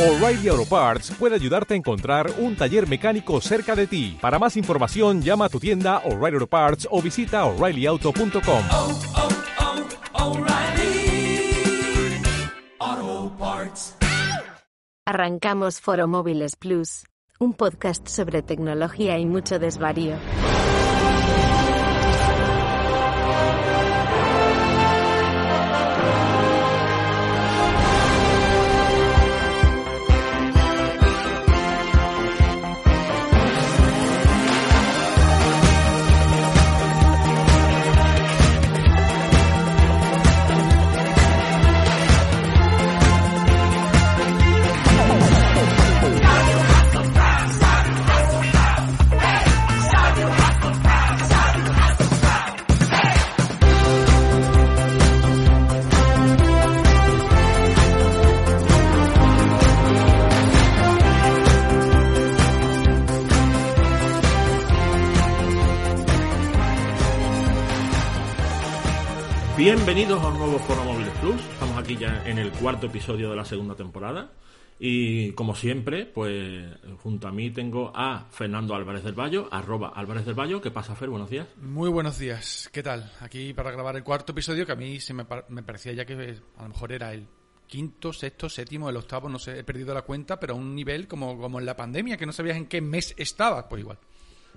O'Reilly Auto Parts puede ayudarte a encontrar un taller mecánico cerca de ti. Para más información, llama a tu tienda O'Reilly Auto Parts o visita oreillyauto.com. oh, oh, Parts. Arrancamos Foro Móviles Plus, un podcast sobre tecnología y mucho desvarío. Bienvenidos a un nuevo Foro Móviles Plus. Estamos aquí ya en el cuarto episodio de la segunda temporada. Y como siempre, pues junto a mí tengo a Fernando Álvarez del Valle, arroba Álvarez del Valle. ¿Qué pasa, Fer? Buenos días. Muy buenos días, ¿qué tal? Aquí para grabar el cuarto episodio que a mí se me, me parecía ya que eh, a lo mejor era el quinto, sexto, séptimo, el octavo, no sé, he perdido la cuenta, pero a un nivel como, como en la pandemia, que no sabías en qué mes estaba, pues igual.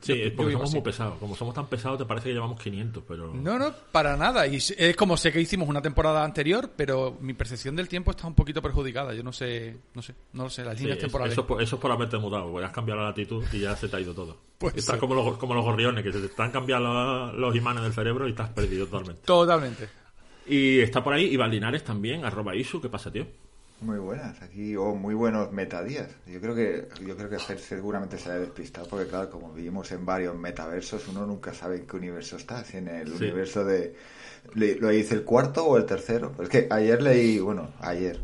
Sí, es porque somos así. muy pesados. Como somos tan pesados, te parece que llevamos 500, pero... No, no, para nada. Y es como sé que hicimos una temporada anterior, pero mi percepción del tiempo está un poquito perjudicada. Yo no sé, no sé, no lo sé, las líneas es- temporales. eso, eso es por haberte mudado, porque has cambiado la latitud y ya se te ha ido todo. Puede Estás como los, como los gorriones, que se te están cambiando los, los imanes del cerebro y has perdido totalmente. Totalmente. Y está por ahí Iván Linares también, arroba Isu. ¿Qué pasa, tío? Muy buenas, aquí, o muy buenos metadías. Yo creo que, yo creo que Fer seguramente se ha despistado, porque claro, como vivimos en varios metaversos, uno nunca sabe en qué universo está, si en el Sí. universo de, lo dice el cuarto o el tercero. Es que ayer leí, bueno, ayer,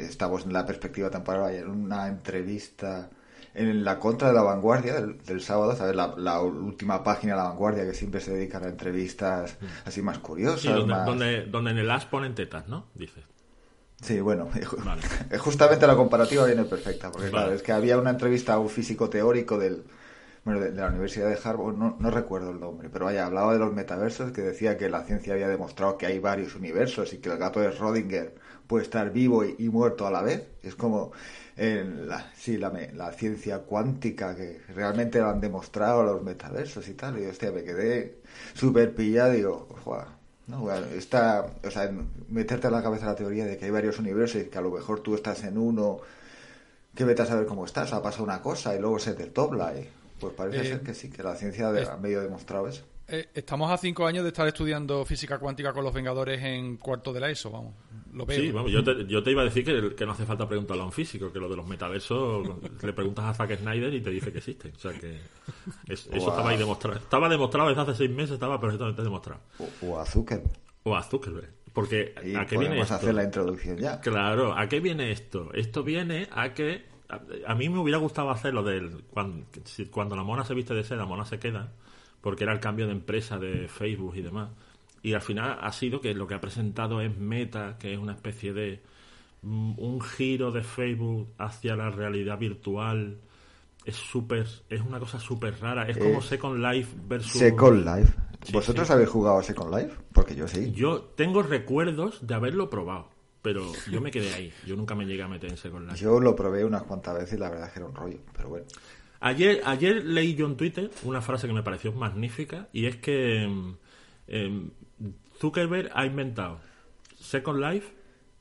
estamos en la perspectiva temporal, ayer una entrevista en la contra de la vanguardia del, del sábado, ¿sabes? La, la última página de la vanguardia que siempre se dedican a entrevistas así más curiosas. Sí, donde, más... donde, donde en el as ponen tetas, ¿no? Dices. Sí, bueno, Vale. justamente la comparativa viene perfecta, porque Vale. claro, es que había una entrevista a un físico teórico del, bueno, de, de la Universidad de Harvard, no, no recuerdo el nombre, pero vaya, hablaba de los metaversos, que decía que la ciencia había demostrado que hay varios universos y que el gato de Schrödinger puede estar vivo y, y muerto a la vez. Es como, en la, sí, la, la ciencia cuántica, que realmente lo han demostrado los metaversos y tal, y hostia, me quedé súper pillado, digo, "Joder, no, bueno, está, o sea, meterte en la cabeza la teoría de que hay varios universos y que a lo mejor tú estás en uno, que vete a saber cómo estás, ha pasado una cosa y luego se te dobla y pues parece Eh, ser que sí, que la ciencia de- es- medio demostrado eso. Eh, estamos a cinco años de estar estudiando física cuántica con los Vengadores en cuarto de la ESO, vamos. Lo veo. Sí, vamos, yo te, yo te iba a decir que, que no hace falta preguntarle a un físico, que lo de los metaversos le preguntas a Zack Snyder y te dice que existen. O sea que es- eso Wow. estaba ahí demostrado. Estaba demostrado desde hace seis meses, estaba perfectamente demostrado. O, o azúcar. O a Zuckerberg. Porque Y ¿a qué viene esto? hacer la introducción ya. Claro, ¿a qué viene esto? Esto viene a que a, a mí me hubiera gustado hacer lo del cuando, si- cuando la mona se viste de seda, la mona se queda, porque era el cambio de empresa de Facebook y demás. Y al final ha sido que lo que ha presentado es Meta, que es una especie de mm, un giro de Facebook hacia la realidad virtual. Es súper, es una cosa súper rara. Es como Eh, Second Life versus Second Life. Sí, ¿Vosotros sí. habéis jugado a Second Life? Porque yo sí. Yo tengo recuerdos de haberlo probado, pero yo me quedé ahí. Yo nunca me llegué a meter en Second Life. Yo lo probé unas cuantas veces y la verdad es que era un rollo, pero bueno. Ayer, ayer leí yo en Twitter una frase que me pareció magnífica y es que em, Zuckerberg ha inventado Second Life,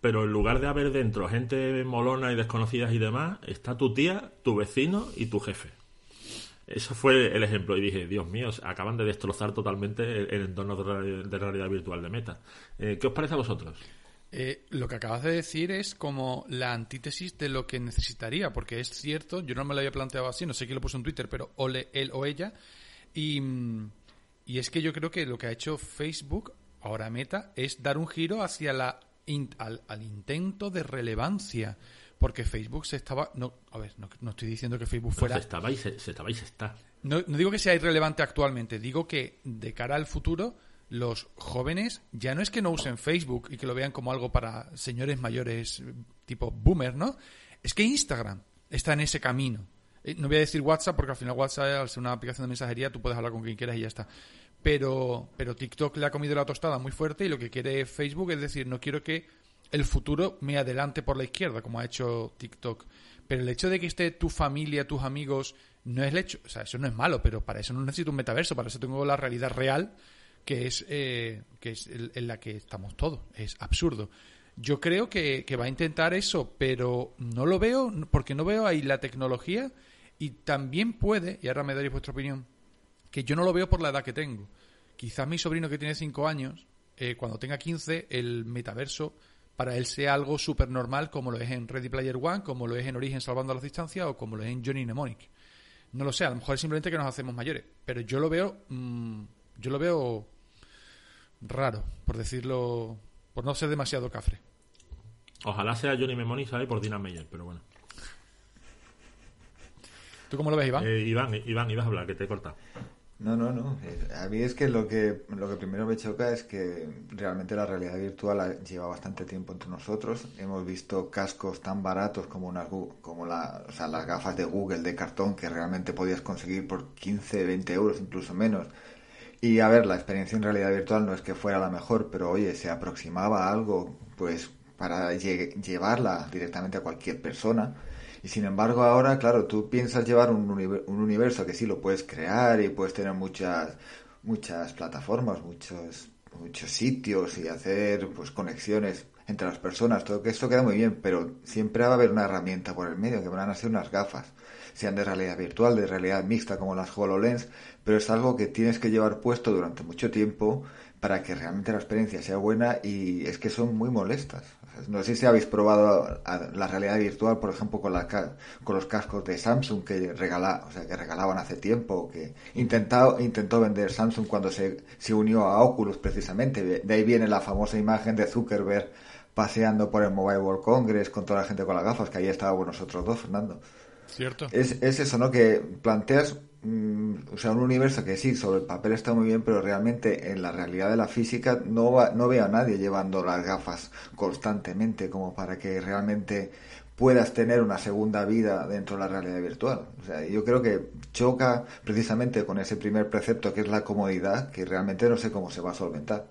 pero en lugar de haber dentro gente molona y desconocidas y demás, está tu tía, tu vecino y tu jefe. Ese fue el ejemplo y dije, Dios mío, acaban de destrozar totalmente el, entorno de realidad virtual de Meta. Eh, ¿Qué os parece a vosotros? Eh, lo que acabas de decir es como la antítesis de lo que necesitaría, porque es cierto, yo no me lo había planteado así, no sé quién lo puso en Twitter, pero ole él o ella, y, y es que yo creo que lo que ha hecho Facebook, ahora Meta, es dar un giro hacia la in- al, al intento de relevancia, porque Facebook se estaba, no, a ver, no, no estoy diciendo que Facebook fuera Se estaba y se, se estaba y se está. no, no digo que sea irrelevante actualmente, digo que de cara al futuro los jóvenes ya no es que no usen Facebook y que lo vean como algo para señores mayores tipo boomer, ¿no? Es que Instagram está en ese camino. Eh, No voy a decir WhatsApp porque al final WhatsApp, al ser una aplicación de mensajería, tú puedes hablar con quien quieras y ya está. Pero, pero TikTok le ha comido la tostada muy fuerte y lo que quiere Facebook es decir, no quiero que el futuro me adelante por la izquierda, como ha hecho TikTok. Pero el hecho de que esté tu familia, tus amigos, no es el hecho, o sea, eso no es malo, pero para eso no necesito un metaverso, para eso tengo la realidad real, que es, eh, que es en la que estamos todos. Es absurdo. Yo creo que, que va a intentar eso, pero no lo veo, porque no veo ahí la tecnología y también puede, y ahora me daréis vuestra opinión, que yo no lo veo por la edad que tengo. Quizás mi sobrino que tiene 5 años, eh, cuando tenga 15, el metaverso para él sea algo súper normal como lo es en Ready Player One, como lo es en Origen Salvando las Distancias o como lo es en Johnny Mnemonic. No lo sé, a lo mejor es simplemente que nos hacemos mayores, pero yo lo veo, mm, yo lo veo raro, por decirlo, por no ser demasiado cafre. Ojalá sea Johnny Memoni, ¿sabes? Por Dina Meyer, pero bueno. ¿Tú cómo lo ves, Iván? Eh, Iván, Iván, ibas a hablar, que te he cortado. No, no, no. Eh, A mí es que lo que lo que primero me choca es que realmente la realidad virtual ha- lleva bastante tiempo entre nosotros. Hemos visto cascos tan baratos como unas gu- como la, o sea, las gafas de Google de cartón que realmente podías conseguir por 15, 20 euros, incluso menos. Y a ver, la experiencia en realidad virtual no es que fuera la mejor, pero oye, se aproximaba a algo, pues, para lle- llevarla directamente a cualquier persona. Y sin embargo, ahora, claro, tú piensas llevar un, un universo que sí lo puedes crear y puedes tener muchas, muchas plataformas, muchos, muchos sitios y hacer pues conexiones entre las personas. Todo que esto queda muy bien, pero siempre va a haber una herramienta por el medio, que van a ser unas gafas, sean de realidad virtual, de realidad mixta como las HoloLens, pero es algo que tienes que llevar puesto durante mucho tiempo para que realmente la experiencia sea buena y es que son muy molestas. No sé si habéis probado la realidad virtual, por ejemplo, con, la ca- con los cascos de Samsung que, regala, o sea, que regalaban hace tiempo, que intentado, intentó vender Samsung cuando se, se unió a Oculus precisamente. De, ahí viene la famosa imagen de Zuckerberg paseando por el Mobile World Congress con toda la gente con las gafas, que ahí estábamos nosotros dos, Fernando. ¿Cierto? Es, es eso, ¿no? Que planteas, o sea, un universo que sí, sobre el papel está muy bien, pero realmente en la realidad de la física no, va- no veo a nadie llevando las gafas constantemente como para que realmente puedas tener una segunda vida dentro de la realidad virtual. O sea, yo creo que choca precisamente con ese primer precepto que es la comodidad, que realmente no sé cómo se va a solventar.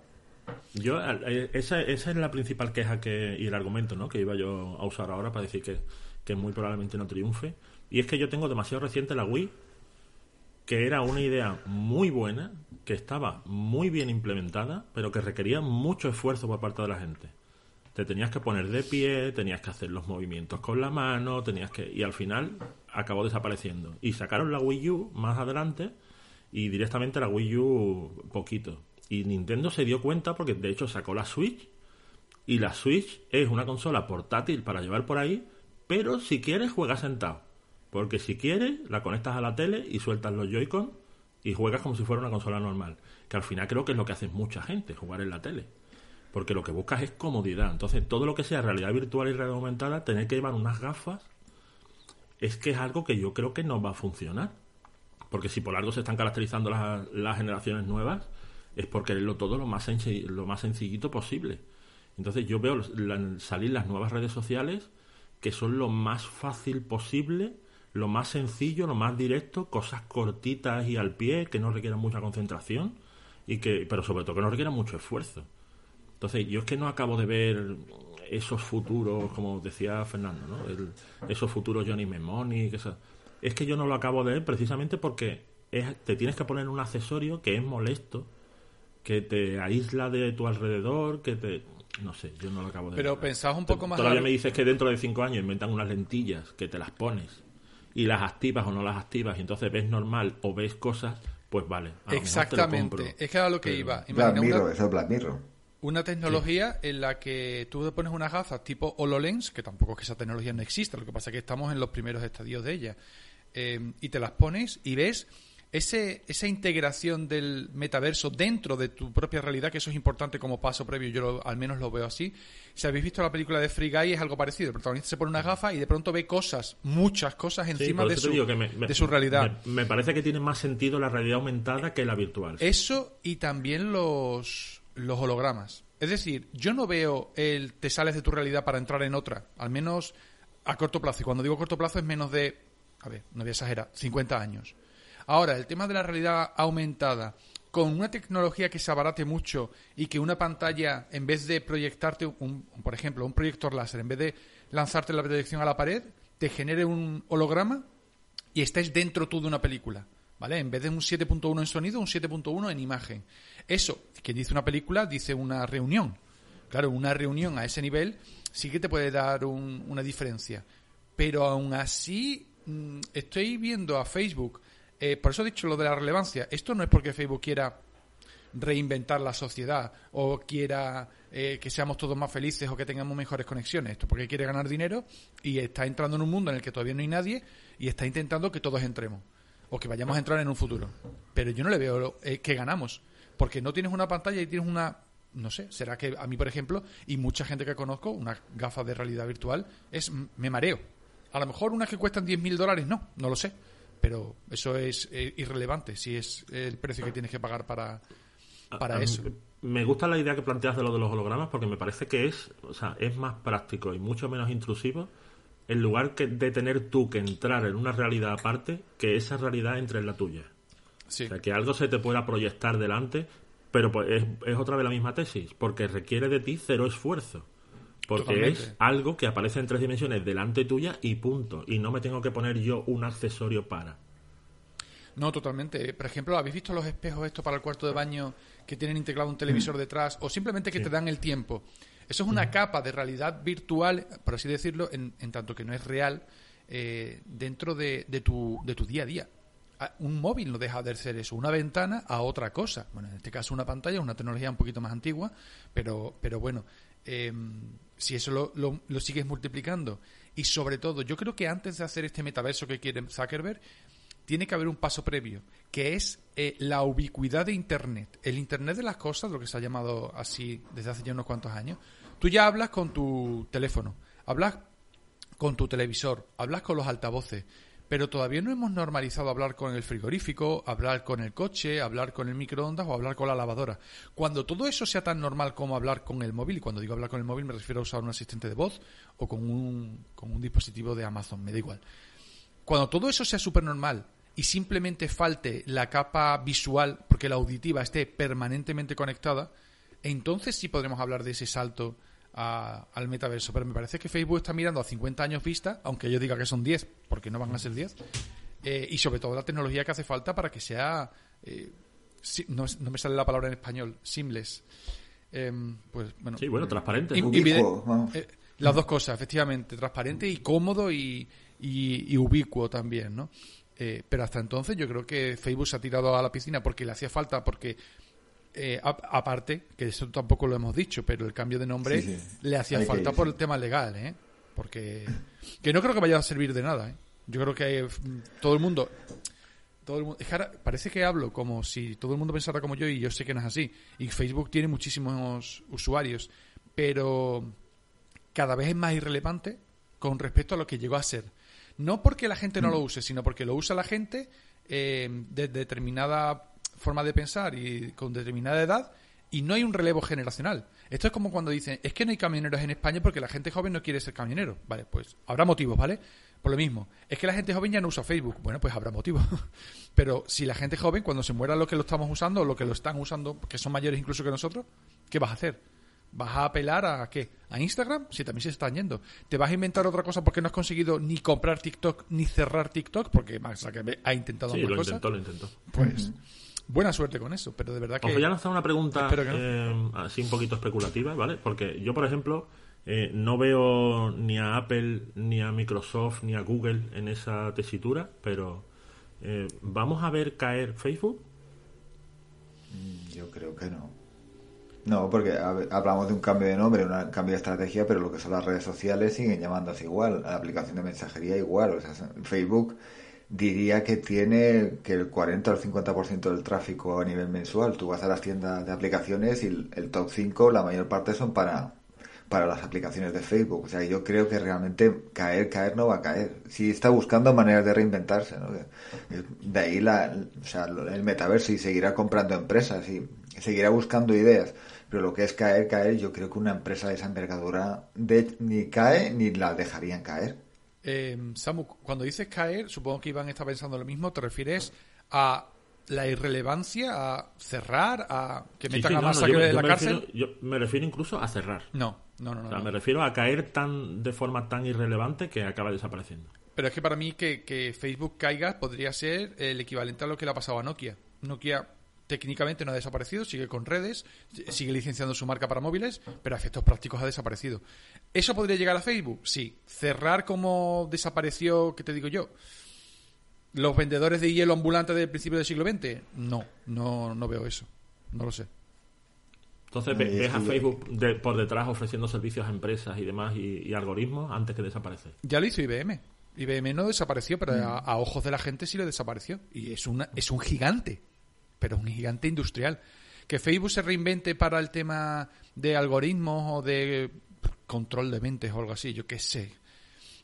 Yo, eh, esa, esa es la principal queja que, y el argumento ¿no? que iba yo a usar ahora para decir que, que muy probablemente no triunfe. Y es que yo tengo demasiado reciente la Wii, que era una idea muy buena, que estaba muy bien implementada, pero que requería mucho esfuerzo por parte de la gente. Te tenías que poner de pie, tenías que hacer los movimientos con la mano, tenías que y al final acabó desapareciendo. Y sacaron la Wii U más adelante y directamente la Wii U poquito. Y Nintendo se dio cuenta porque de hecho sacó la Switch y la Switch es una consola portátil para llevar por ahí, pero si quieres juegas sentado. Porque si quieres la conectas a la tele y sueltas los Joy-Con y juegas como si fuera una consola normal. Que al final creo que es lo que hace mucha gente, jugar en la tele. Porque lo que buscas es comodidad. Entonces todo lo que sea realidad virtual y realidad aumentada, tener que llevar unas gafas, es que es algo que yo creo que no va a funcionar. Porque si por algo se están caracterizando las, generaciones nuevas, es por quererlo todo lo más, senci- lo más sencillito posible. Entonces yo veo salir las nuevas redes sociales que son lo más fácil posible, lo más sencillo, lo más directo, cosas cortitas y al pie que no requieran mucha concentración y que, pero sobre todo que no requieran mucho esfuerzo. Entonces yo es que no acabo de ver esos futuros, como decía Fernando, ¿no? El- esos futuros Johnny Mnemonic, esa- es que yo no lo acabo de ver precisamente porque es- te tienes que poner un accesorio que es molesto, que te aísla de tu alrededor, que te... No sé, yo no lo acabo de Pero ver. pensad un poco más Todavía largo. me dices que dentro de cinco años inventan unas lentillas que te las pones y las activas o no las activas y entonces ves normal o ves cosas, pues vale. a lo Exactamente. compro. Es que era lo que Pero- iba. Black Mirror, una, eso es Black Mirror. una tecnología en la que tú te pones unas gafas tipo HoloLens, que tampoco es que esa tecnología no exista, lo que pasa es que estamos en los primeros estadios de ella, eh, y te las pones y ves ese, esa integración del metaverso dentro de tu propia realidad, que eso es importante como paso previo, yo lo- al menos lo veo así. Si habéis visto la película de Free Guy es algo parecido, el protagonista se pone una gafa y de pronto ve cosas, muchas cosas encima de, su, me- me- de su realidad. Me, me parece que tiene más sentido la realidad aumentada que la virtual. Eso y también los, los hologramas. Es decir, yo no veo el te sales de tu realidad para entrar en otra. Al menos a corto plazo. Y cuando digo corto plazo es menos de, a ver, no voy a exagerar, 50 años. Ahora, el tema de la realidad aumentada, con una tecnología que se abarate mucho y que una pantalla, en vez de proyectarte, un, por ejemplo, un proyector láser, en vez de lanzarte la proyección a la pared, te genere un holograma y estés dentro tú de una película. ¿Vale? En vez de un 7.1 en sonido, un 7.1 en imagen. Eso, que dice una película, dice una reunión. Claro, una reunión a ese nivel sí que te puede dar un- una diferencia. Pero aún así, mm, estoy viendo a Facebook. Eh, por eso he dicho lo de la relevancia. Esto no es porque Facebook quiera reinventar la sociedad o quiera eh, que seamos todos más felices o que tengamos mejores conexiones. Esto porque quiere ganar dinero y está entrando en un mundo en el que todavía no hay nadie y está intentando que todos entremos o que vayamos a entrar en un futuro. Pero yo no le veo eh, que ganamos porque no tienes una pantalla y tienes una no sé, será que a mí, por ejemplo, y mucha gente que conozco, unas gafas de realidad virtual, es me mareo. A lo mejor unas que cuestan 10.000 dólares, no, no lo sé. Pero eso es eh, irrelevante si es el precio que tienes que pagar para, para A mí eso. Me gusta la idea que planteas de lo de los hologramas porque me parece que es, o sea, es más práctico y mucho menos intrusivo en lugar que de tener tú que entrar en una realidad aparte, que esa realidad entre en la tuya. Sí. O sea, que algo se te pueda proyectar delante, pero pues es, es otra vez la misma tesis, porque requiere de ti cero esfuerzo. Porque Totalmente. es algo que aparece en tres dimensiones delante tuya y punto. Y no me tengo que poner yo un accesorio para. No, totalmente. Por ejemplo, ¿habéis visto los espejos estos para el cuarto de baño que tienen integrado un televisor detrás? O simplemente que te dan el tiempo. Eso es una capa de realidad virtual, por así decirlo, en, en tanto que no es real, eh, dentro de, de tu, de tu día a día. Ah, Un móvil no deja de ser eso, una ventana a otra cosa. Bueno, en este caso una pantalla, una tecnología un poquito más antigua, pero, pero bueno, eh, si eso lo, lo- sigues multiplicando y sobre todo, yo creo que antes de hacer este metaverso que quiere Zuckerberg, tiene que haber un paso previo, que es eh, la ubicuidad de Internet. El Internet de las cosas, lo que se ha llamado así desde hace ya unos cuantos años. Tú ya hablas con tu teléfono, hablas con tu televisor, hablas con los altavoces, pero todavía no hemos normalizado hablar con el frigorífico, hablar con el coche, hablar con el microondas o hablar con la lavadora. Cuando todo eso sea tan normal como hablar con el móvil, y cuando digo hablar con el móvil me refiero a usar un asistente de voz o con un, con un dispositivo de Amazon, me da igual. Cuando todo eso sea súper normal y simplemente falte la capa visual, porque la auditiva esté permanentemente conectada, entonces sí podremos hablar de ese salto a- al metaverso. Pero me parece que Facebook está mirando a 50 años vista, aunque yo diga que son 10, porque no van a ser 10, eh, y sobre todo la tecnología que hace falta para que sea... eh, si- no, no me sale la palabra en español, seamless. Em, pues bueno, Sí, bueno, transparente. y- Ubicuo, vamos. eh, las dos cosas, efectivamente, transparente y cómodo y, y- y ubicuo también, ¿no? Eh, pero hasta entonces yo creo que Facebook se ha tirado a la piscina porque le hacía falta, porque eh, aparte, que eso tampoco lo hemos dicho, pero el cambio de nombre Sí, sí. le hacía Hay falta por el tema legal, ¿eh? Porque que no creo que vaya a servir de nada, ¿eh? Yo creo que eh, todo el mundo todo el mundo, es que ahora parece que hablo como si todo el mundo pensara como yo y yo sé que no es así. Y Facebook tiene muchísimos usuarios, pero cada vez es más irrelevante con respecto a lo que llegó a ser. No porque la gente no lo use, sino porque lo usa la gente eh, de determinada forma de pensar y con determinada edad y no hay un relevo generacional. Esto es como cuando dicen, es que no hay camioneros en España porque la gente joven no quiere ser camionero. Vale, pues habrá motivos, ¿vale? Por lo mismo, es que la gente joven ya no usa Facebook. Bueno, pues habrá motivos. Pero si la gente joven, cuando se muera lo que lo estamos usando o lo que lo están usando, que son mayores incluso que nosotros, ¿qué vas a hacer? ¿Vas a apelar a qué? ¿A Instagram? Si también se están yendo. ¿Te vas a inventar otra cosa porque no has conseguido ni comprar TikTok ni cerrar TikTok? Porque Mark Zuckerberg ha intentado Sí, lo cosas. intentó, lo intentó. Pues buena suerte con eso, pero de verdad que... Os voy a lanzar una pregunta Espero que no. eh, así un poquito especulativa, ¿vale? Porque yo, por ejemplo, eh, no veo ni a Apple, ni a Microsoft, ni a Google en esa tesitura, pero eh, ¿vamos a ver caer Facebook? Yo creo que no. No, porque hab- hablamos de un cambio de nombre, un cambio de estrategia, pero lo que son las redes sociales siguen llamándose igual, la aplicación de mensajería igual. O sea, Facebook diría que tiene que el 40 o el 50% del tráfico a nivel mensual. Tú vas a las tiendas de aplicaciones y el, top 5, la mayor parte son para, para las aplicaciones de Facebook. O sea, yo creo que realmente caer, caer no va a caer. Si está buscando maneras de reinventarse, ¿no? De ahí la, o sea, el metaverso y seguirá comprando empresas y seguirá buscando ideas. Pero lo que es caer, caer, yo creo que una empresa de esa envergadura ni cae ni la dejarían caer. Eh, Samu, cuando dices caer, supongo que Iván está pensando lo mismo. ¿Te refieres a la irrelevancia, a cerrar, a que Sí, metan sí, a no, más no, yo, en yo la cárcel? refiero, yo me refiero incluso a cerrar. No, no, no. no, O sea, no. me refiero a caer tan de forma tan irrelevante que acaba desapareciendo. Pero es que para mí que, que Facebook caiga podría ser el equivalente a lo que le ha pasado a Nokia. Nokia técnicamente no ha desaparecido, sigue con redes, sigue licenciando su marca para móviles, pero a efectos prácticos ha desaparecido. ¿Eso podría llegar a Facebook? Sí. ¿Cerrar como desapareció, qué te digo yo? ¿Los vendedores de hielo ambulante del principio del siglo XX? No, no, no veo eso. No lo sé. Entonces ve- y ves es a Facebook de- por detrás ofreciendo servicios a empresas y demás y, y algoritmos antes que desaparecer. Ya lo hizo IBM. IBM no desapareció, pero a, a ojos de la gente sí lo desapareció. Y es, una, es un gigante, pero un gigante industrial. Que Facebook se reinvente para el tema de algoritmos o de control de mentes o algo así, yo qué sé.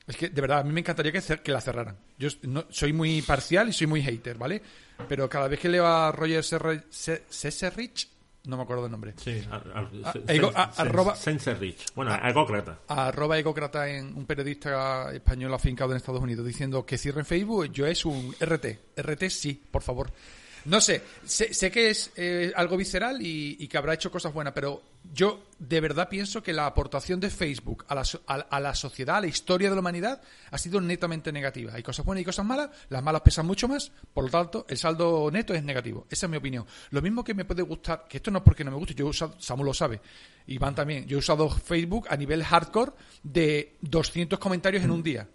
Es que, de verdad, a mí me encantaría que, cer- que la cerraran. Yo no- soy muy parcial y soy muy hater, ¿vale? Pero cada vez que leo a Roger Seserich, no me acuerdo del nombre, Sí, Ah, arroba- Sense Rich. Bueno, a egócrata. a arroba egócrata en un periodista español afincado en Estados Unidos diciendo que cierren Facebook, yo es un RT. RT sí, por favor. No sé, sé, sé que es eh, algo visceral y, que habrá hecho cosas buenas, pero yo de verdad pienso que la aportación de Facebook a la, a, a la sociedad, a la historia de la humanidad, ha sido netamente negativa. Hay cosas buenas y cosas malas, las malas pesan mucho más, por lo tanto, el saldo neto es negativo. Esa es mi opinión. Lo mismo que me puede gustar, que esto no es porque no me guste, yo he usado, Samu lo sabe, Iván también, yo he usado Facebook a nivel hardcore de 200 comentarios en un día.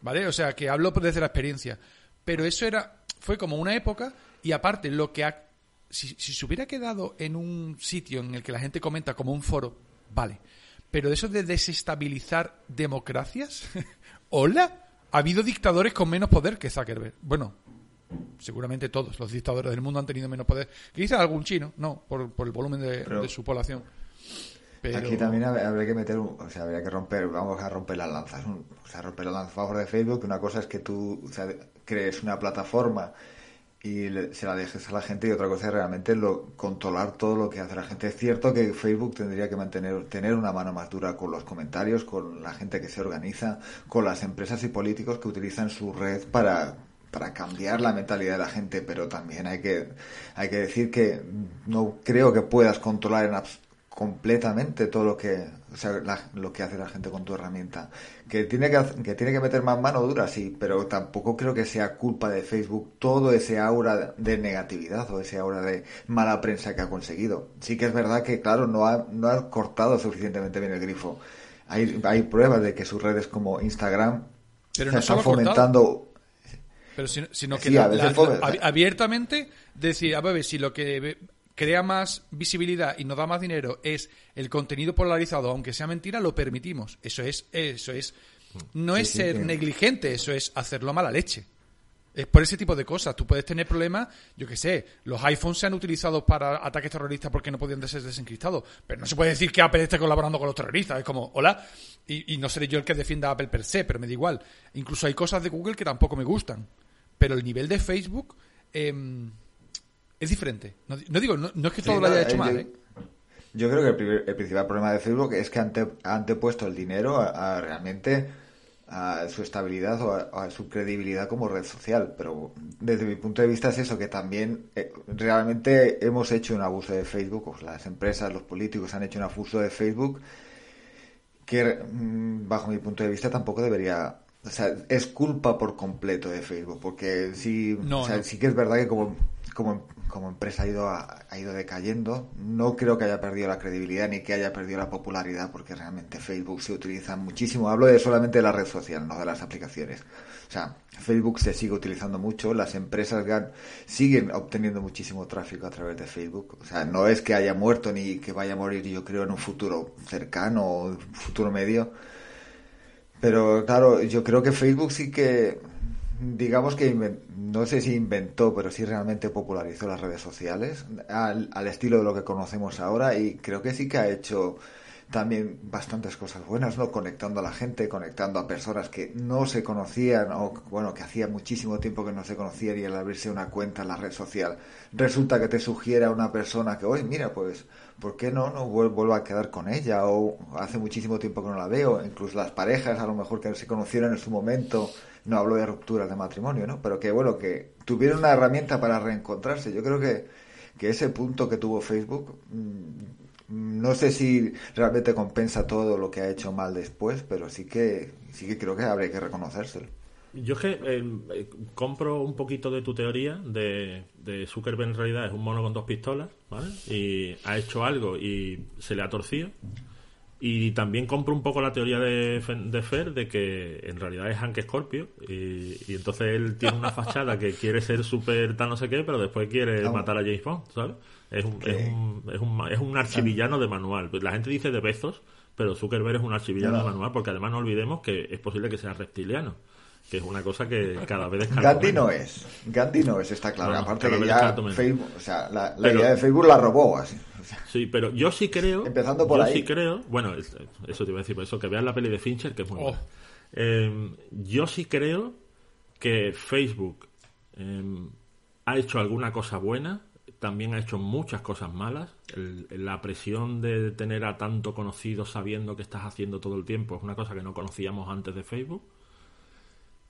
¿Vale? O sea, que hablo desde la experiencia. Pero eso era, fue como una época y aparte lo que ha, si, si se hubiera quedado en un sitio en el que la gente comenta como un foro, vale. Pero eso de desestabilizar democracias, hola, ha habido dictadores con menos poder que Zuckerberg. Bueno, seguramente todos los dictadores del mundo han tenido menos poder. Quizá algún chino, no, por, por el volumen de, Pero- de su población. Pero- Aquí también hab- habría que meter, un- o sea, habría que romper, vamos a romper las lanzas, un- o sea, romper las lanzas a favor de Facebook. Una cosa es que tú o sea, crees una plataforma y le- se la dejes a la gente y otra cosa es realmente lo, controlar todo lo que hace la gente. Es cierto que Facebook tendría que mantener tener una mano más dura con los comentarios, con la gente que se organiza, con las empresas y políticos que utilizan su red para para cambiar la mentalidad de la gente, pero también hay que hay que decir que no creo que puedas controlar en abs- completamente todo lo que o sea, la- lo que hace la gente con tu herramienta. Que tiene que que tiene que meter más mano dura sí pero tampoco creo que sea culpa de Facebook todo ese aura de negatividad o ese aura de mala prensa que ha conseguido. Sí que es verdad que claro no ha no ha cortado suficientemente bien el grifo. Hay hay pruebas de que sus redes como Instagram Pero se no están cortado. fomentando Pero sino, sino que Sí, a la- veces la- fue- ab- abiertamente decir, a ver, si lo que crea más visibilidad y nos da más dinero es el contenido polarizado, aunque sea mentira, lo permitimos. Eso es, eso es, no es sí, ser negligente, eso es hacerlo a mala leche. Es por ese tipo de cosas. Tú puedes tener problemas, yo qué sé, los iPhones se han utilizado para ataques terroristas porque no podían ser desencriptados. Pero no se puede decir que Apple esté colaborando con los terroristas. Es como, hola, y, y no seré yo el que defienda a Apple per se, pero me da igual. Incluso hay cosas de Google que tampoco me gustan. Pero el nivel de Facebook em, es diferente. No, di- no digo, no, no es que todo Sí, lo haya hecho eh, mal, yo, ¿eh? yo creo que el, primer- el principal problema de Facebook es que ante, ha antepuesto el dinero a, a realmente a su estabilidad o a, a su credibilidad como red social. Pero desde mi punto de vista es eso, que también eh, realmente hemos hecho un abuso de Facebook, o las empresas, los políticos han hecho un abuso de Facebook que mm, bajo mi punto de vista tampoco debería o sea es culpa por completo de Facebook porque sí No, o sea, no. sí que es verdad que como como, como empresa ha ido a- ha ido decayendo. No creo que haya perdido la credibilidad ni que haya perdido la popularidad porque realmente Facebook se utiliza muchísimo. Hablo de solamente de la red social no de las aplicaciones. O sea Facebook se sigue utilizando mucho las empresas siguen obteniendo muchísimo tráfico a través de Facebook. O sea no es que haya muerto ni que vaya a morir yo creo en un futuro cercano o un futuro medio. Pero claro, yo creo que Facebook sí que, digamos que, no sé si inventó, pero sí realmente popularizó las redes sociales al, estilo de lo que conocemos ahora y creo que sí que ha hecho también bastantes cosas buenas, ¿no? Conectando a la gente, conectando a personas que no se conocían o, bueno, que hacía muchísimo tiempo que no se conocían y al abrirse una cuenta en la red social resulta que te sugiera una persona que, oye, mira, pues, ¿por qué no, no vuel- vuelvo a quedar con ella? O hace muchísimo tiempo que no la veo, incluso las parejas a lo mejor que se conocieron en su momento, no hablo de rupturas de matrimonio, ¿no? Pero que, bueno, que tuvieron una herramienta para reencontrarse. Yo creo que, que ese punto que tuvo Facebook, mm, no sé si realmente compensa todo lo que ha hecho mal después, pero sí que, sí que creo que habría que reconocérselo. Yo es que eh, eh, compro un poquito de tu teoría de, de Zuckerberg en realidad es un mono con dos pistolas, ¿vale? Y ha hecho algo y se le ha torcido. Y también compro un poco la teoría de, de Fer de que en realidad es Hank Scorpio y, y entonces él tiene una fachada que quiere ser súper tal no sé qué, pero después quiere Vamos. matar a James Bond, ¿sabes? Es un, es un, es un, es un archivillano de manual. La gente dice de Bezos, pero Zuckerberg es un archivillano No. de manual porque además no olvidemos que es posible que sea reptiliano, que es una cosa que cada vez descarto Gandhi no es. Gandhi no es, está claro. Aparte que ya. Facebook, o sea, la, la Pero- idea de Facebook la robó así. Sí, pero yo sí creo. Empezando por yo ahí. sí creo. Bueno, es- eso te iba a decir, por eso que veas la peli de Fincher, que es muy Oh. buena. Eh, yo sí creo que Facebook eh, ha hecho alguna cosa buena, también ha hecho muchas cosas malas. El- la presión de tener a tanto conocido sabiendo que estás haciendo todo el tiempo es una cosa que no conocíamos antes de Facebook.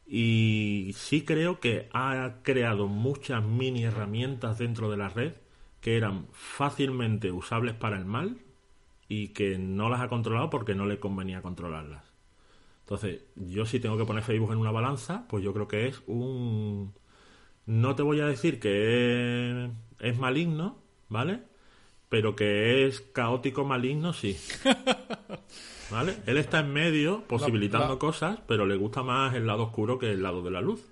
Y sí creo que ha creado muchas mini herramientas dentro de la red que eran fácilmente usables para el mal y que no las ha controlado porque no le convenía controlarlas. Entonces, yo si tengo que poner Facebook en una balanza, pues yo creo que es un... No te voy a decir que es, es maligno, ¿vale? Pero que es caótico maligno, sí. ¿Vale? Él está en medio posibilitando la- cosas, pero le gusta más el lado oscuro que el lado de la luz.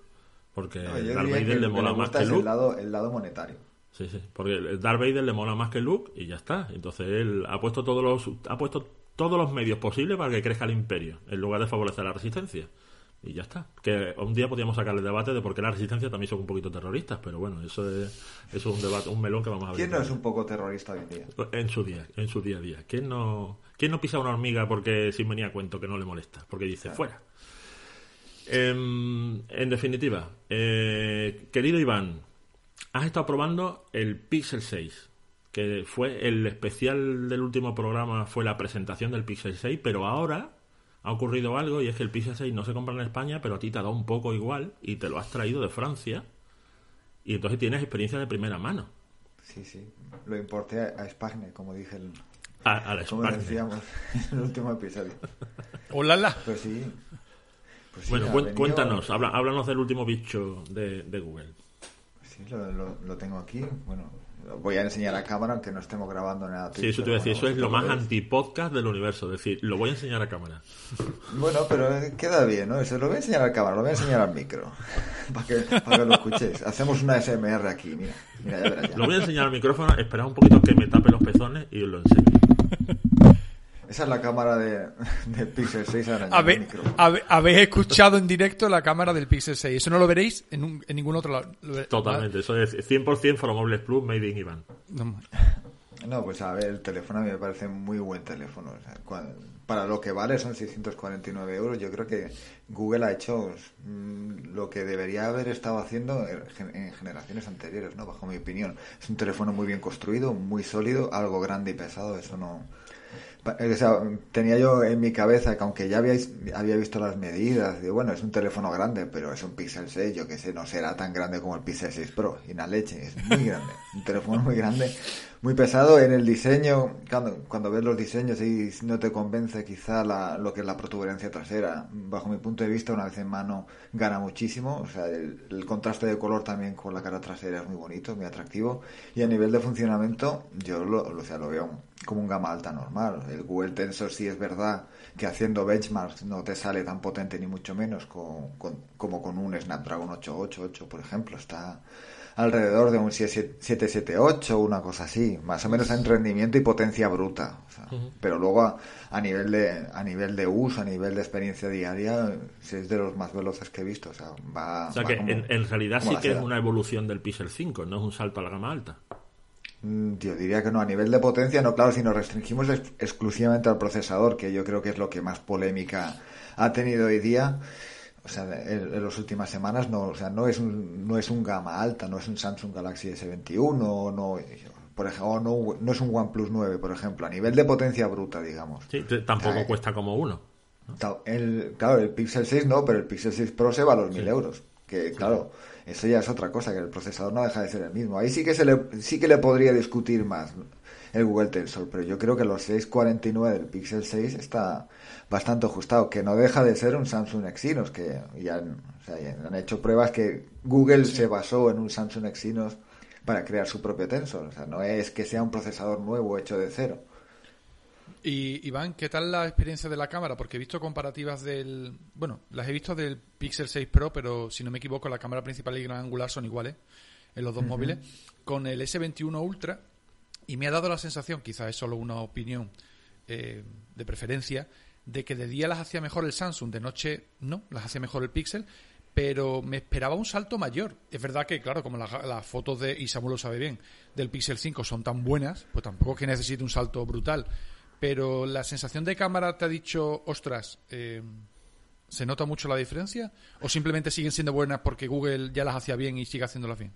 Porque no, diría Vader que le mola más gusta que el lado, el lado monetario. Sí, sí, porque Darth Vader le mola más que Luke y ya está. Entonces él ha puesto todos los ha puesto todos los medios posibles para que crezca el imperio, en lugar de favorecer la resistencia. Y ya está. Que un día podríamos sacar el debate de por qué la resistencia también son un poquito terroristas, pero bueno, eso es, eso es un debate, un melón que vamos a ver. ¿Quién no es un poco terrorista hoy en día? En su día, en su día a día. ¿Quién no, quién no pisa una hormiga porque sin venir a cuento que no le molesta? Porque dice, fuera. Em, en definitiva, eh, querido Iván, has estado probando el Pixel 6, que fue el especial del último programa, fue la presentación del Pixel 6, pero ahora ha ocurrido algo y es que el Pixel 6 no se compra en España, pero a ti te ha dado un poco igual y te lo has traído de Francia y entonces tienes experiencia de primera mano. Sí, sí. Lo importé a, Spagne, como dije el, A, a la como decíamos en el último episodio. ¡Hola! Pues sí. Pues sí, Bueno, venido- cuéntanos, habla- háblanos del último bicho de, de Google. Sí, lo, lo- lo tengo aquí. Bueno, lo voy a enseñar a cámara, aunque no estemos grabando nada. Sí, eso te iba a decir, eso Bueno, es lo más antipodcast del universo, es decir, lo voy a enseñar a cámara. Bueno, pero eh, queda bien, ¿no? Eso lo voy a enseñar a cámara, lo voy a enseñar al micro. para, que, para que lo escuchéis. Hacemos una SMR aquí, mira. Mira, ya verás ya. Lo voy a enseñar al micrófono, esperad un poquito que me tape los pezones y os lo enseño. Esa es la cámara de, de Pixel 6 ahora Habe- habéis escuchado en directo la cámara del Pixel 6. Eso no lo veréis en, un- en ningún otro lado. Totalmente, eso es 100% Foromobles Plus Made in Iván. No, No, pues a ver, el teléfono a mí me parece muy buen teléfono. O sea, cua- para lo que vale son 649 euros. Yo creo que Google ha hecho mm, lo que debería haber estado haciendo en gen- en generaciones anteriores, ¿no? Bajo mi opinión. Es un teléfono muy bien construido, muy sólido, algo grande y pesado. Eso no. Tenía yo en mi cabeza que aunque ya habíais, había visto las medidas, digo, bueno, es un teléfono grande, pero es un Pixel 6, yo que sé, no será tan grande como el Pixel 6 Pro, y la leche, es muy grande, un teléfono muy grande, muy pesado en el diseño, cuando, cuando ves los diseños y no te convence quizá la- lo que es la protuberancia trasera, bajo mi punto de vista, una vez en mano gana muchísimo, o sea, el, el contraste de color también con la cara trasera es muy bonito, muy atractivo, y a nivel de funcionamiento, yo lo, o sea, lo veo como un gama alta normal. El Google Tensor sí es verdad que haciendo benchmarks no te sale tan potente ni mucho menos con- con- como con un Snapdragon 888, por ejemplo. Está alrededor de un 778, una cosa así, más o menos en rendimiento y potencia bruta. o sea, Pero luego a, a nivel de a nivel de uso, a nivel de experiencia diaria, es de los más veloces que he visto. O sea, va, O sea va que como- en, en realidad sí que es una evolución del Pixel 5, no es un salto a la gama alta. Mm, Yo diría que no, a nivel de potencia no, claro, si nos restringimos ex- exclusivamente al procesador, que yo creo que es lo que más polémica ha tenido hoy día, o sea, en, en las últimas semanas, no, o sea, no es un, no es un gama alta, no es un Samsung Galaxy S21, no, por ejemplo, no, no es un OnePlus 9, por ejemplo, a nivel de potencia bruta, digamos. Sí, tampoco cuesta como uno. El, claro, el Pixel 6 no, pero el Pixel 6 Pro se va a los 1000 euros. Que claro, eso ya es otra cosa, que el procesador no deja de ser el mismo. Ahí sí que se le, sí que le podría discutir más el Google Tensor, pero yo creo que los 649 del Pixel 6 está bastante ajustado, que no deja de ser un Samsung Exynos, que ya, han- o sea, ya han hecho pruebas que Google se basó en un Samsung Exynos para crear su propio Tensor. O sea, no es que sea un procesador nuevo hecho de cero. Y Iván, ¿qué tal la experiencia de la cámara? Porque he visto comparativas del... Bueno, las he visto del Pixel 6 Pro, pero si no me equivoco, la cámara principal y gran angular son iguales en los dos móviles. Con el S21 Ultra, y me ha dado la sensación, quizás es solo una opinión eh, de preferencia, de que de día las hacía mejor el Samsung, de noche no, las hacía mejor el Pixel, pero me esperaba un salto mayor. Es verdad que, claro, como las, fotos de, y Samuel lo sabe bien, del Pixel 5 son tan buenas, pues tampoco es que necesite un salto brutal. Pero la sensación de cámara te ha dicho, ostras, eh, ¿se nota mucho la diferencia? ¿O simplemente siguen siendo buenas porque Google ya las hacía bien y sigue haciéndolas bien?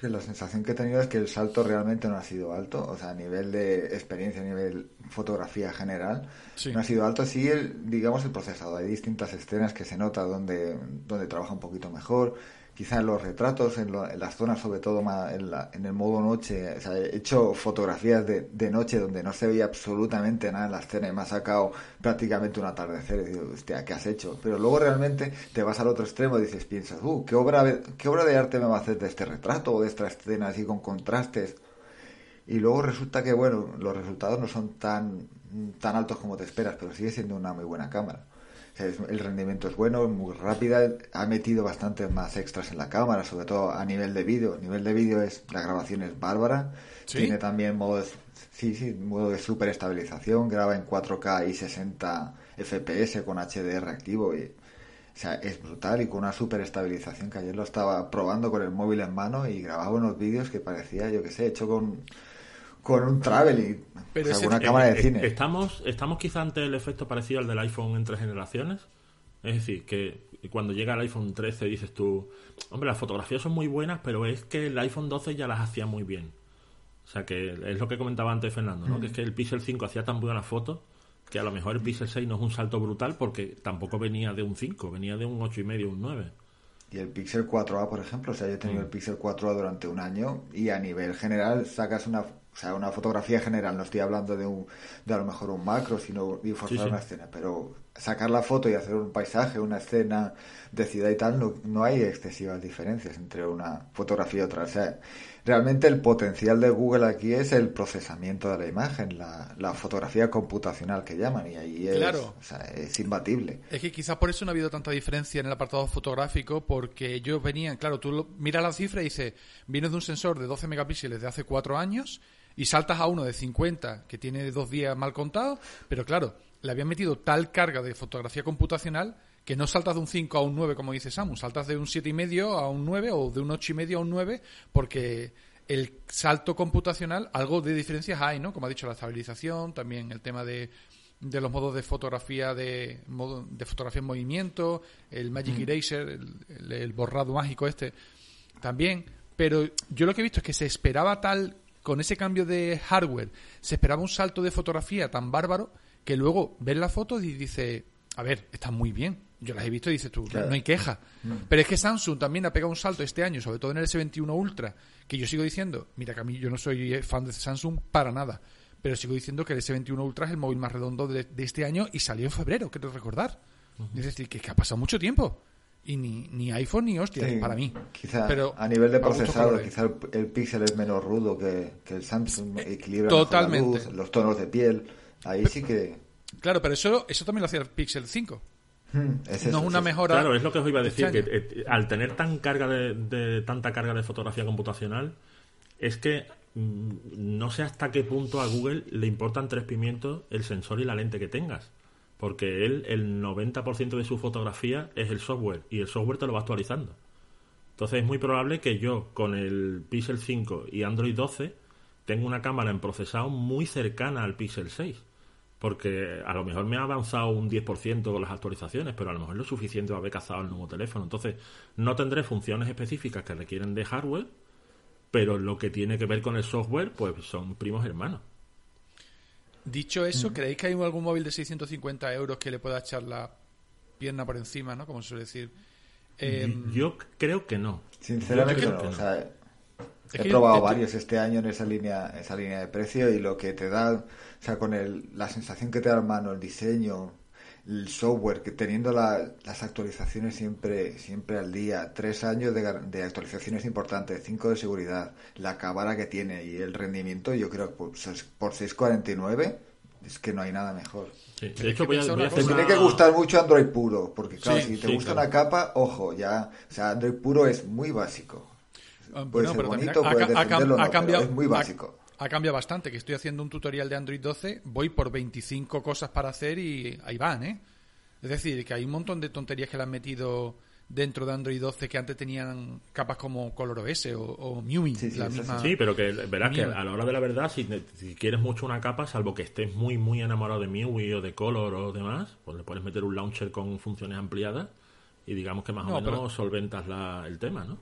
Que la sensación que he tenido es que el salto realmente no ha sido alto, o sea, a nivel de experiencia, a nivel fotografía general, Sí. no ha sido alto. Sí, el, digamos el procesador. Hay distintas escenas que se nota donde, donde trabaja un poquito mejor. Quizá en los retratos, en, lo- en las zonas, sobre todo en el modo noche. O sea, he hecho fotografías de, de noche donde no se veía absolutamente nada en la escena y me ha sacado prácticamente un atardecer. Y digo, hostia, ¿qué has hecho? Pero luego realmente te vas al otro extremo y dices, piensas, uh, ¿qué obra, ¿qué obra de arte me va a hacer de este retrato o de esta escena así con contrastes? Y luego resulta que, bueno, los resultados no son tan, tan altos como te esperas, pero sigue siendo una muy buena cámara. El rendimiento es bueno, muy rápida, ha metido bastantes más extras en la cámara, sobre todo a nivel de vídeo. A nivel de vídeo es, la grabación es bárbara. ¿Sí? Tiene también modo de, sí, sí, modo de super estabilización, graba en 4K y 60 FPS con HDR activo y, o sea, es brutal y con una super estabilización que ayer lo estaba probando con el móvil en mano y grababa unos vídeos que parecía, yo que sé, hecho con, con un traveling, Pero o sea, ese- con una cámara de eh, cine. Estamos, estamos quizá ante el efecto parecido al del iPhone en tres generaciones. Es decir, que cuando llega el iPhone 13 dices tú, hombre, las fotografías son muy buenas, pero es que el iPhone 12 ya las hacía muy bien. O sea, que es lo que comentaba antes Fernando, ¿no? Que es que el Pixel 5 hacía tan buenas fotos que a lo mejor el Pixel 6 no es un salto brutal porque tampoco venía de un 5, venía de un 8,5, un 9. Y el Pixel 4A, por ejemplo, o sea, yo he tenido el Pixel 4A durante un año y a nivel general sacas una, o sea, una fotografía general, no estoy hablando de un, de a lo mejor un macro, sino de forzar Sí, sí. una escena, pero sacar la foto y hacer un paisaje, una escena de ciudad y tal, no, no hay excesivas diferencias entre una fotografía y otra. O sea, realmente el potencial de Google aquí es el procesamiento de la imagen, la, la fotografía computacional que llaman, y ahí es, Claro. o sea, es imbatible. Es que quizás por eso no ha habido tanta diferencia en el apartado fotográfico, porque ellos venían, claro, tú miras la cifra y dices, vienes de un sensor de 12 megapíxeles de hace cuatro años y saltas a uno de 50 que tiene dos días mal contados, pero claro, le habían metido tal carga de fotografía computacional que no saltas de un 5 a un 9 como dice Samu, saltas de un 7,5 a un 9 o de un 8,5 a un 9 porque el salto computacional, algo de diferencias hay, ¿no? Como ha dicho, la estabilización, también el tema de, de los modos de fotografía de, modo, de fotografía en movimiento, el Magic Eraser, el, el- el borrado mágico este, también. Pero yo lo que he visto es que se esperaba tal, con ese cambio de hardware, se esperaba un salto de fotografía tan bárbaro que luego ves la foto y dices, a ver, está muy bien. Yo las he visto y dices tú, Claro. no hay queja. Pero es que Samsung también ha pegado un salto este año, sobre todo en el S21 Ultra, que yo sigo diciendo, mira que a mí yo no soy fan de Samsung para nada, pero sigo diciendo que el S21 Ultra es el móvil más redondo de, de este año y salió en febrero, quiero recordar. Es decir, que, que ha pasado mucho tiempo. Y ni, ni iPhone ni hostia, Sí, para mí. Quizá Pero a nivel de colores. quizá el, el Pixel es menos rudo que, que el Samsung, equilibra totalmente. mejor la luz, los tonos de piel. Ahí sí que. Claro, pero eso, eso también lo hacía el Pixel 5. hmm, es eso, no es una es mejora. Claro, es lo que os iba a decir, que eh, al tener tan carga de, de- tanta carga de fotografía computacional, es que mm, no sé hasta qué punto a Google le importan tres pimientos el sensor y la lente que tengas. Porque él, el 90% de su fotografía es el software, y el software te lo va actualizando. Entonces es muy probable que yo con el Pixel 5 y Android 12 tenga una cámara en procesado muy cercana al Pixel 6. Porque a lo mejor me ha avanzado un 10% con las actualizaciones, pero a lo mejor lo suficiente para haber cazado el nuevo teléfono. Entonces no tendré funciones específicas que requieren de hardware, pero lo que tiene que ver con el software, pues son primos hermanos. Dicho eso, ¿creéis que hay algún móvil de 650 euros que le pueda echar la pierna por encima, ¿no? Como se suele decir. Eh, yo creo que no. Sinceramente Yo no. O sea, Es he que probado varios este año en esa línea, esa línea de precio y lo que te da, o sea, con el, la sensación que te da en mano, el diseño, el software, que teniendo la- las actualizaciones siempre, siempre al día, tres años de, gar- de actualizaciones importantes, cinco de seguridad, la cámara que tiene y el rendimiento, yo creo que por, por 649 es que no hay nada mejor. Sí, De que hecho, voy a, pensar voy a una Te tiene que gustar mucho Android puro, porque claro, Sí, si te sí, gusta claro. una capa, ojo, ya, o sea, Android puro es muy básico. Ah, Puede bueno, ser bonito, ha- puedes ha- ha, defenderlo, no, cambiado, pero es muy básico. Ha, cambiado bastante, que estoy haciendo un tutorial de Android 12, voy por 25 cosas para hacer y ahí van, ¿eh? Es decir, que hay un montón de tonterías que le han metido dentro de Android 12 que antes tenían capas como Color OS o, o MIUI, Sí, sí, la misma... Sí, pero que verás que a la hora de la verdad, si, si quieres mucho una capa, salvo que estés muy, muy enamorado de MIUI o de Color o demás, pues le puedes meter un launcher con funciones ampliadas y digamos que más No, o menos pero- solventas la- el tema, ¿no?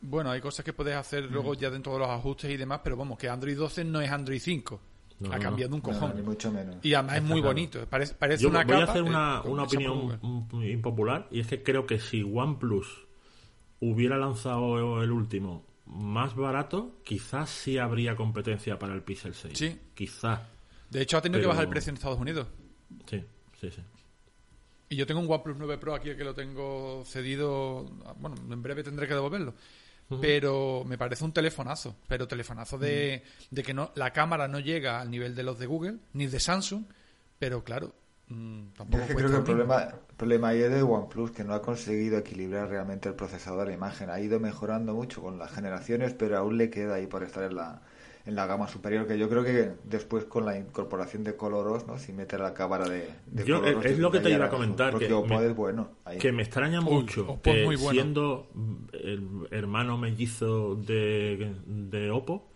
Bueno, hay cosas que puedes hacer Mm. luego ya dentro de los ajustes y demás, pero vamos, que Android 12 no es Android 5. No, ha cambiado un No, cojón. ni mucho menos. Y además es muy claro. bonito. Parece, parece Yo una voy a hacer una, una opinión impopular y es que creo que si OnePlus hubiera lanzado el último más barato, quizás sí habría competencia para el Pixel 6. Sí. Quizás. De hecho, ha tenido Pero- que bajar el precio en Estados Unidos. Sí, sí, sí. Y yo tengo un OnePlus 9 Pro aquí que lo tengo cedido. Bueno, en breve tendré que devolverlo. Pero me parece un telefonazo. Pero telefonazo de, de que no la cámara no llega al nivel de los de Google ni de Samsung. Pero claro, mm, tampoco es que creo que el problema, el problema ahí es de OnePlus, que no ha conseguido equilibrar realmente el procesador de la imagen. Ha ido mejorando mucho con las generaciones, pero aún le queda ahí por estar en la, en la gama superior, que yo creo que después con la incorporación de Coloros, ¿no? si mete la cámara de, de Yo, Coloros, es- es lo que te iba a comentar, Porque que me- es bueno. ahí. Que me extraña mucho que muy bueno. siendo el hermano mellizo de, de Oppo,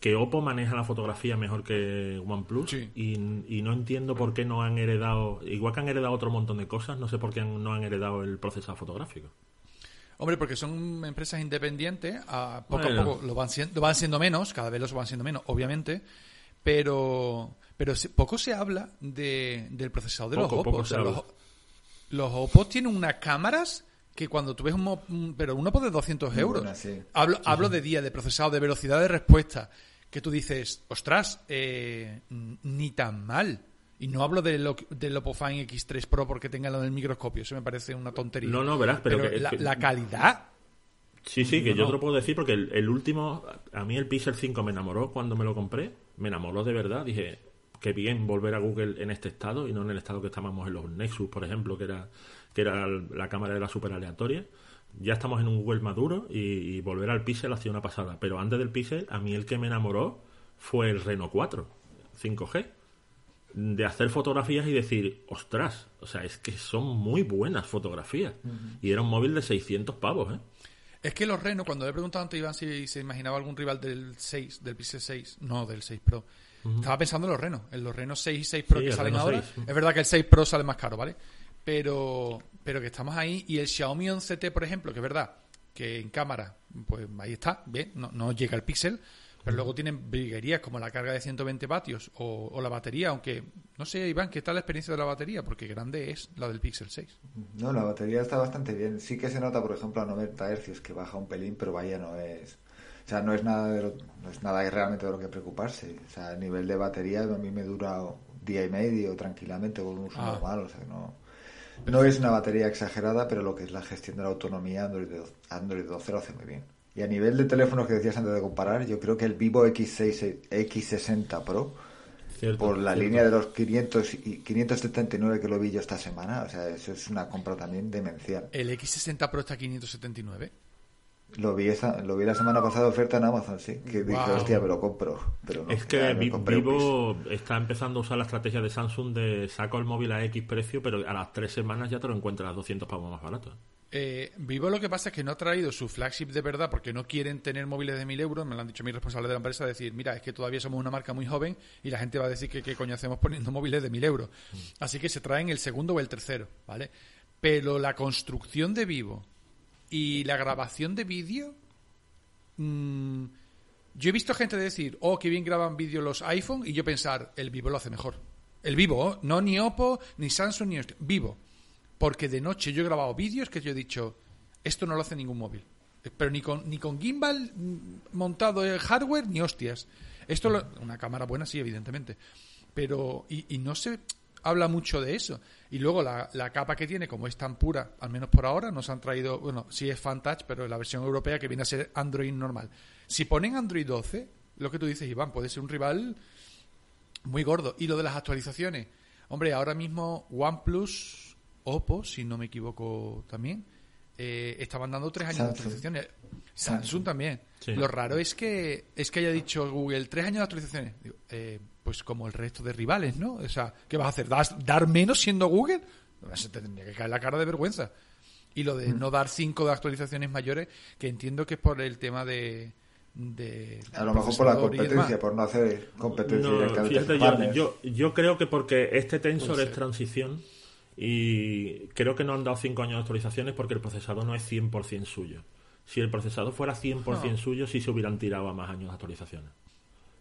que Oppo maneja la fotografía mejor que OnePlus Sí. y, y no entiendo por qué no han heredado, igual que han heredado otro montón de cosas, no sé por qué no han heredado el procesador fotográfico. Hombre, porque son empresas independientes, a poco Bueno. a poco lo van, siendo, lo van siendo menos, cada vez los van siendo menos, obviamente, pero pero poco se habla de, del procesador de Poco, los poco Oppo. O se sea, los, los Oppo tienen unas cámaras que cuando tú ves un, pero un Oppo de 200 Muy euros. buena, sí. Hablo, hablo de día, de procesado, de velocidad de respuesta, que tú dices, ostras, eh, ni tan mal. Y no hablo del, Op- del Oppo Find X3 Pro porque tenga lo del microscopio, eso me parece una tontería. No, no, verás, pero que- la, que- la calidad Sí, sí, que No, yo no. te lo puedo decir porque el, el último, a mí el Pixel 5 me enamoró cuando me lo compré, me enamoró de verdad, dije, qué bien volver a Google en este estado y no en el estado que estábamos en los Nexus, por ejemplo, que era que era la cámara era súper aleatoria. Ya estamos en un Google maduro y, y volver al Pixel ha sido una pasada. Pero antes del Pixel, a mí el que me enamoró fue el Reno 4, 5G. De hacer fotografías y decir, ostras, o sea, es que son muy buenas fotografías. Y era un móvil de 600 pavos, ¿eh? Es que los Reno, cuando le he preguntado antes a Iván si se imaginaba algún rival del 6, del Pixel 6, no, del 6 Pro. Estaba pensando en los Reno, en los Reno 6 y 6 Pro Sí, que salen Reno ahora. 6. Es verdad que el 6 Pro sale más caro, ¿vale? Pero, pero que estamos ahí. Y el Xiaomi 11T, por ejemplo, que es verdad que en cámara, pues ahí está, bien, no, no llega el Pixel. Pero luego tienen briguerías como la carga de 120 vatios o, o la batería, aunque no sé, Iván, ¿qué tal la experiencia de la batería? Porque grande es la del Pixel 6. No, la batería está bastante bien. Sí que se nota, por ejemplo, a 90 Hz que baja un pelín, pero vaya, no es. O sea, no es nada de lo- no es nada realmente de lo que preocuparse. O sea, a nivel de batería a mí me dura un día y medio tranquilamente con un uso Ah. normal. O sea, no, no es una batería exagerada, pero lo que es la gestión de la autonomía Android, Android 12 lo hace muy bien. Y a nivel de teléfonos que decías antes de comparar, yo creo que el Vivo X6, X60 Pro, Cierto, por la cierto. línea de los 500 y 579 que lo vi yo esta semana, o sea, eso es una compra también demencial. El X60 Pro está a 579. Lo vi esa, lo vi la semana pasada oferta en Amazon, sí, que dije, hostia, me lo compro, pero no, Es que. Vivo está empezando a usar la estrategia de Samsung de saco el móvil a X precio, pero a las tres semanas ya te lo encuentras a 200 pavos más barato. Eh, Vivo lo que pasa es que no ha traído su flagship de verdad porque no quieren tener móviles de 1000 euros. Me lo han dicho mis responsables de la empresa, decir, mira, es que todavía somos una marca muy joven y la gente va a decir que qué coño hacemos poniendo móviles de 1000 euros. Así que se traen el segundo o el tercero, ¿vale? Pero la construcción de Vivo y la grabación de vídeo... mm, yo he visto gente decir, oh, qué bien graban vídeo los iPhone y yo pensar, el Vivo lo hace mejor. El Vivo, no ni Oppo, ni Samsung, ni Vivo. Porque de noche yo he grabado vídeos que yo he dicho, esto no lo hace ningún móvil. Pero ni con, ni con gimbal montado en hardware, ni hostias. Esto, lo- una cámara buena, sí, evidentemente. Pero, y, y no se habla mucho de eso. Y luego la, la capa que tiene, como es tan pura, al menos por ahora, nos han traído, bueno, sí es FanTouch, pero la versión europea que viene a ser Android normal. Si ponen Android 12, lo que tú dices, Iván, puede ser un rival muy gordo. Y lo de las actualizaciones. Hombre, ahora mismo OnePlus, Oppo, si no me equivoco también, eh, estaban dando tres años de Samsung. actualizaciones. Samsung también. Sí. Lo raro es que es que haya dicho Google tres años de actualizaciones. Digo, eh, pues como el resto de rivales, ¿no? O sea, ¿qué vas a hacer? ¿Das- ¿Dar menos siendo Google? Se te tendría que caer la cara de vergüenza. Y lo Mm. de no dar cinco de actualizaciones mayores, que entiendo que es por el tema de... de A lo mejor por la competencia, por no hacer competencia No, yo, yo, creo que porque este tensor es transición y creo que no han dado 5 años de actualizaciones porque el procesador no es 100% suyo. Si el procesador fuera 100% No. suyo, sí se hubieran tirado a más años de actualizaciones.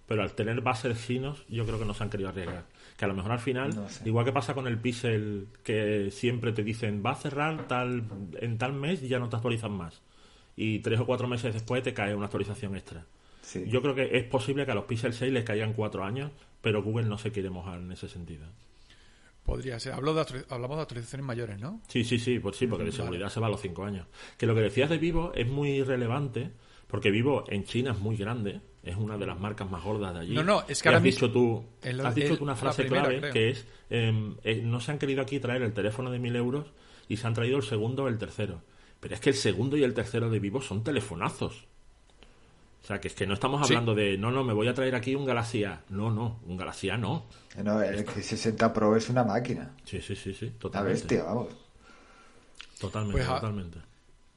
Pero al tener bases chinos, yo creo que no se han querido arriesgar. Que a lo mejor al final, No sé. igual que pasa con el Pixel, que siempre te dicen va a cerrar tal en tal mes y ya no te actualizan más. Y tres o cuatro meses después te cae una actualización extra. Sí. Yo creo que es posible que a los Pixel 6 les caigan cuatro años, pero Google no se quiere mojar en ese sentido. Podría ser. Hablo de hablamos de actualizaciones mayores, ¿no? Sí, sí, sí, pues sí, porque de seguridad se va a los cinco años. Que lo que decías de Vivo es muy relevante, porque Vivo en China es muy grande, es una de las marcas más gordas de allí. No, no, es que ahora has mismo- dicho tú, has dicho tú una frase primera, clave creo. que es, em, eh, no se han querido aquí traer el teléfono de mil euros y se han traído el segundo o el tercero. Pero es que el segundo y el tercero de Vivo son telefonazos. O sea, que es que no estamos Sí. hablando de, no, no, me voy a traer aquí un Galaxy A. No, no, un Galaxy A no. Eh, No, el X60 Pro es una máquina. Sí, sí, sí, sí, totalmente. bestia, vamos. Totalmente, Pues, ah, totalmente.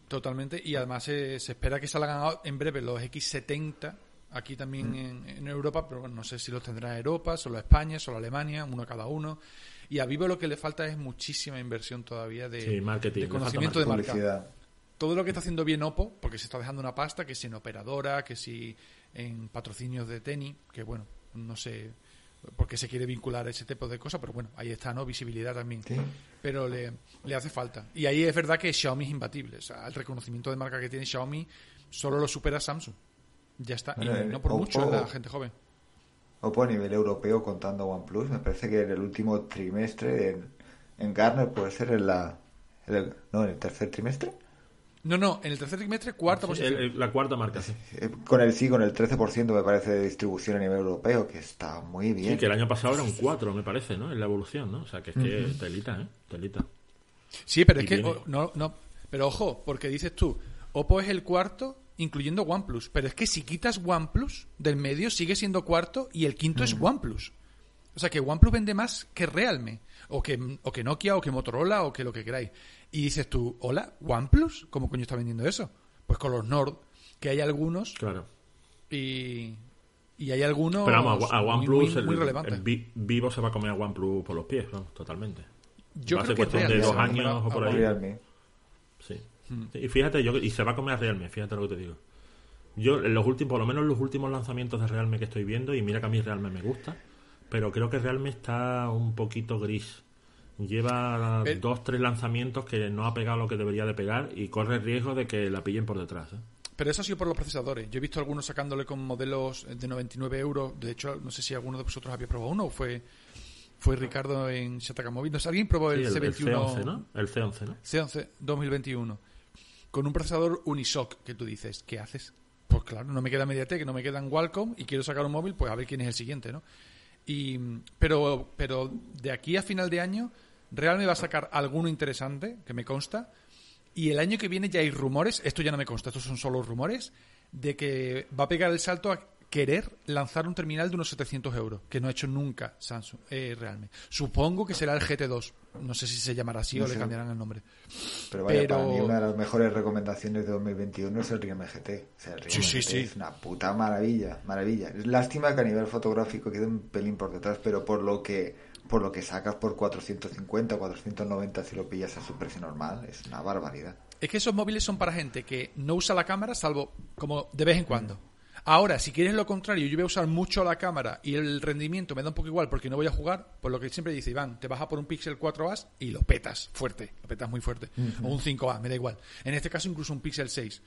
Totalmente. Y además eh, se espera que salgan en breve los X70 aquí también Mm. en, en Europa, pero bueno, no sé si los tendrá Europa, solo España, solo Alemania, uno cada uno. Y a Vivo lo que le falta es muchísima inversión todavía de, Sí, marketing, de conocimiento de marca. Todo lo que está haciendo bien Oppo, porque se está dejando una pasta, que si en operadora, que si en patrocinios de tenis, que bueno, no sé por qué se quiere vincular a ese tipo de cosas, pero bueno, ahí está, ¿no? Visibilidad también. Sí. Pero le, le hace falta. Y ahí es verdad que Xiaomi es imbatible. O sea, el reconocimiento de marca que tiene Xiaomi solo lo supera Samsung. Ya está. Bueno, y eh, no por Oppo- mucho la gente joven. Oppo a nivel europeo contando OnePlus, me parece que en el último trimestre en, en Gartner puede ser en la... en el- no, en el tercer trimestre. No, no, en el tercer trimestre, cuarta Sí, posición. el- el- la cuarta marca, sí. Eh, Con el sí, con el 13% me parece de distribución a nivel europeo, que está muy bien. Sí, que el año pasado era un 4, me parece, ¿no? En la evolución, ¿no? O sea, que es que telita, ¿eh? Telita. Sí, pero es que o- no, no, pero ojo, porque dices tú, Oppo es el cuarto, incluyendo OnePlus, pero es que si quitas OnePlus del medio sigue siendo cuarto y el quinto es OnePlus. O sea que OnePlus vende más que Realme, o que, o que Nokia, o que Motorola, o que lo que queráis. Y dices tú, hola, OnePlus, ¿cómo coño está vendiendo eso? Pues con los Nord, que hay algunos Claro. y, y hay algunos Pero vamos, a, a muy- OnePlus, muy, muy el Vi- Vivo se va a comer a OnePlus por los pies, ¿no? Totalmente. Yo va a ser que cuestión de dos años o por ahí. Realme. Sí. Hmm. Y fíjate, yo, y se va a comer a Realme, fíjate lo que te digo. Yo, en los últimos, por lo menos los últimos lanzamientos de Realme que estoy viendo, y mira que a mí Realme me gusta, pero creo que Realme está un poquito gris. Lleva El- dos, tres lanzamientos que no ha pegado lo que debería de pegar y corre el riesgo de que la pillen por detrás. ¿eh? Pero eso ha sido por los procesadores. Yo he visto algunos sacándole con modelos de 99 euros. De hecho, no sé si alguno de vosotros había probado uno o fue, fue Ricardo en Shataka Móvil. No sé, ¿alguien probó el, Sí, el, el C21 C11, ¿no? El C11, ¿no? C11 2021 con un procesador Unisoc que tú dices, ¿qué haces? Pues claro, no me queda Mediatek, no me quedan Qualcomm y quiero sacar un móvil, pues a ver quién es el siguiente, ¿no? Y, pero, pero de aquí a final de año, Realme va a sacar alguno interesante, que me consta, y el año que viene ya hay rumores, esto ya no me consta, estos son solo rumores, de que va a pegar el salto a querer lanzar un terminal de unos 700 euros, que no ha hecho nunca Samsung, eh, Realme. Supongo que será el GT2, No sé si se llamará así No o sé. le cambiarán el nombre. Pero vaya, Pero- para mí una de las mejores recomendaciones de 2021 es el Realme GT. O sea, el Realme Sí, sí, GT sí. es una puta maravilla, maravilla. Es lástima que a nivel fotográfico quede un pelín por detrás, pero por lo que por lo que sacas por 450, 490 si lo pillas a su precio normal, es una barbaridad. Es que esos móviles son para gente que no usa la cámara salvo como de vez en cuando. Ahora, si quieres lo contrario, yo voy a usar mucho la cámara y el rendimiento me da un poco igual porque no voy a jugar, pues lo que siempre dice Iván, te vas a por un Pixel 4A y lo petas fuerte, lo petas muy fuerte. O un 5A, me da igual. En este caso incluso un Pixel 6.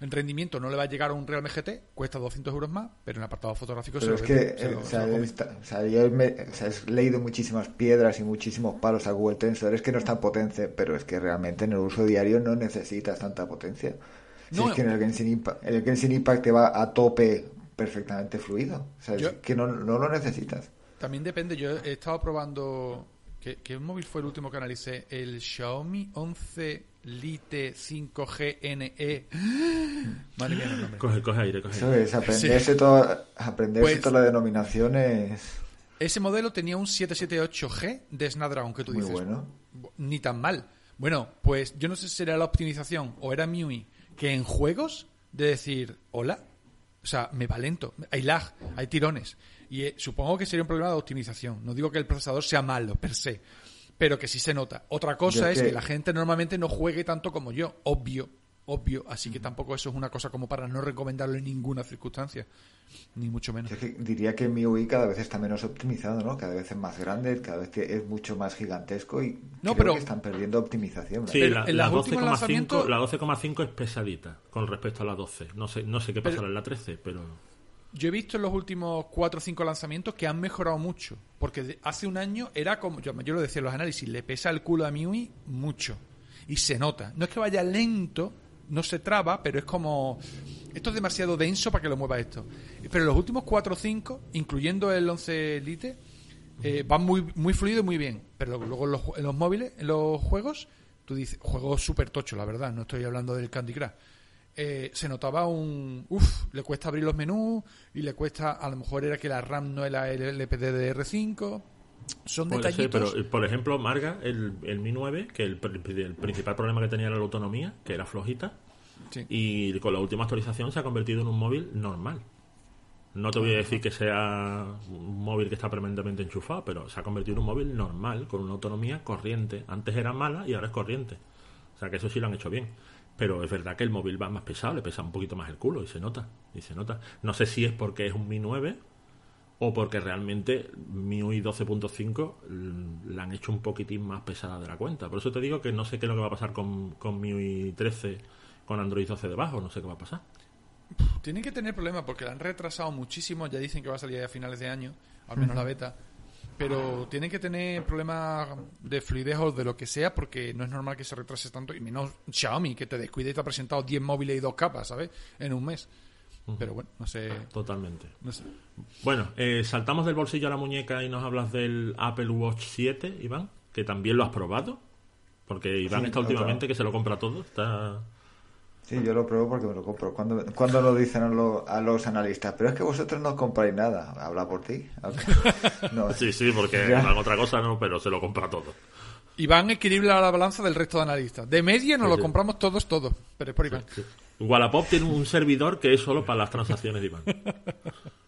En rendimiento no le va a llegar a un Realme GT, cuesta 200 euros más, pero en apartado fotográfico Pero es se lo que, o sea, he leído muchísimas piedras y muchísimos palos a Google Tensor. Es que no es tan potente, pero es que realmente en el uso diario no necesitas tanta potencia. Si No, es que en el Genshin Impact, el Genshin Impact te va a tope perfectamente fluido. O sea, es que no, no lo necesitas. También depende, yo he estado probando. ¿Qué, qué móvil fue el último que analicé? El Xiaomi 11 Lite 5G NE. Madre mía, el nombre. Coge, coge aire, coge aire. es aprenderse, todo, aprenderse Pues- todas las denominaciones. Ese modelo tenía un 778G de Snapdragon, que tú Muy dices. bueno. Ni tan mal. Bueno, pues yo no sé si era la optimización o era MIUI que en juegos de decir, hola, o sea, me va lento, hay lag, hay tirones. Y eh, supongo que sería un problema de optimización. No digo que el procesador sea malo, per se, pero que sí se nota. Otra cosa Yo es que- que la gente normalmente no juegue tanto como yo, obvio, obvio. Así que tampoco eso es una cosa como para no recomendarlo en ninguna circunstancia, ni mucho menos. Yo que diría que mi UI cada vez está menos optimizado, ¿no? Cada vez es más grande, cada vez que es mucho más gigantesco y No, creo pero- que están perdiendo optimización. Sí, la, en la los últimos 12,5 lanzamientos- la 12,5 es pesadita con respecto a la 12. No sé, no sé qué pasará Pero- en la 13, pero... Yo he visto en los últimos 4 o 5 lanzamientos que han mejorado mucho. Porque hace un año era como. Yo, yo lo decía en los análisis, le pesa el culo a MIUI mucho. Y se nota. No es que vaya lento, no se traba, pero es como. Esto es demasiado denso para que lo mueva esto. Pero los últimos 4 o 5, incluyendo el 11 Lite, eh, van muy, muy fluido y muy bien. Pero luego en los, en los móviles, en los juegos, tú dices, juegos súper tocho, la verdad, no estoy hablando del Candy Crush. Eh, se notaba un... Uf, le cuesta abrir los menús y le cuesta, a lo mejor era que la RAM no era el LPDDR5. Son Puede ser, detallitos. pero eh, por ejemplo, Marga, el, el Mi 9, que el, el principal problema que tenía era la autonomía, que era flojita, Y con la última actualización se ha convertido en un móvil normal. No te voy a decir que sea un móvil que está permanentemente enchufado, pero se ha convertido en un móvil normal, con una autonomía corriente. Antes era mala y ahora es corriente. O sea que eso sí lo han hecho bien. Pero es verdad que el móvil va más pesado, le pesa un poquito más el culo y se nota. Y se nota. No sé si es porque es un Mi 9 o porque realmente MIUI 12.5 l- la han hecho un poquitín más pesada de la cuenta. Por eso te digo que no sé qué es lo que va a pasar con, con MIUI 13 con Android 12 debajo, no sé qué va a pasar. Tienen que tener problemas porque la han retrasado muchísimo. Ya dicen que va a salir a finales de año, al menos la beta. Pero tienen que tener problemas de fluidez o de lo que sea porque no es normal que se retrase tanto. Y menos Xiaomi, que te descuide y te ha presentado 10 móviles y dos capas, ¿sabes? En un mes. Pero bueno, no sé. Totalmente. No sé. Bueno, eh, saltamos del bolsillo a la muñeca y nos hablas del Apple Watch 7, Iván, que también lo has probado. Porque Iván Sí, está últimamente que se lo compra todo. Está... Sí, yo lo pruebo porque me lo compro. Cuando, cuando lo dicen a, lo- a los analistas, pero es que vosotros no compráis nada. Habla por ti. No, Sí, sí, porque Ya. otra cosa, no, pero se lo compra todo. Iván equilibra la balanza del resto de analistas. De media nos Sí, lo sí. compramos todos, todos. Pero es por Iván. Wallapop tiene un servidor que es solo para las transacciones de Iván.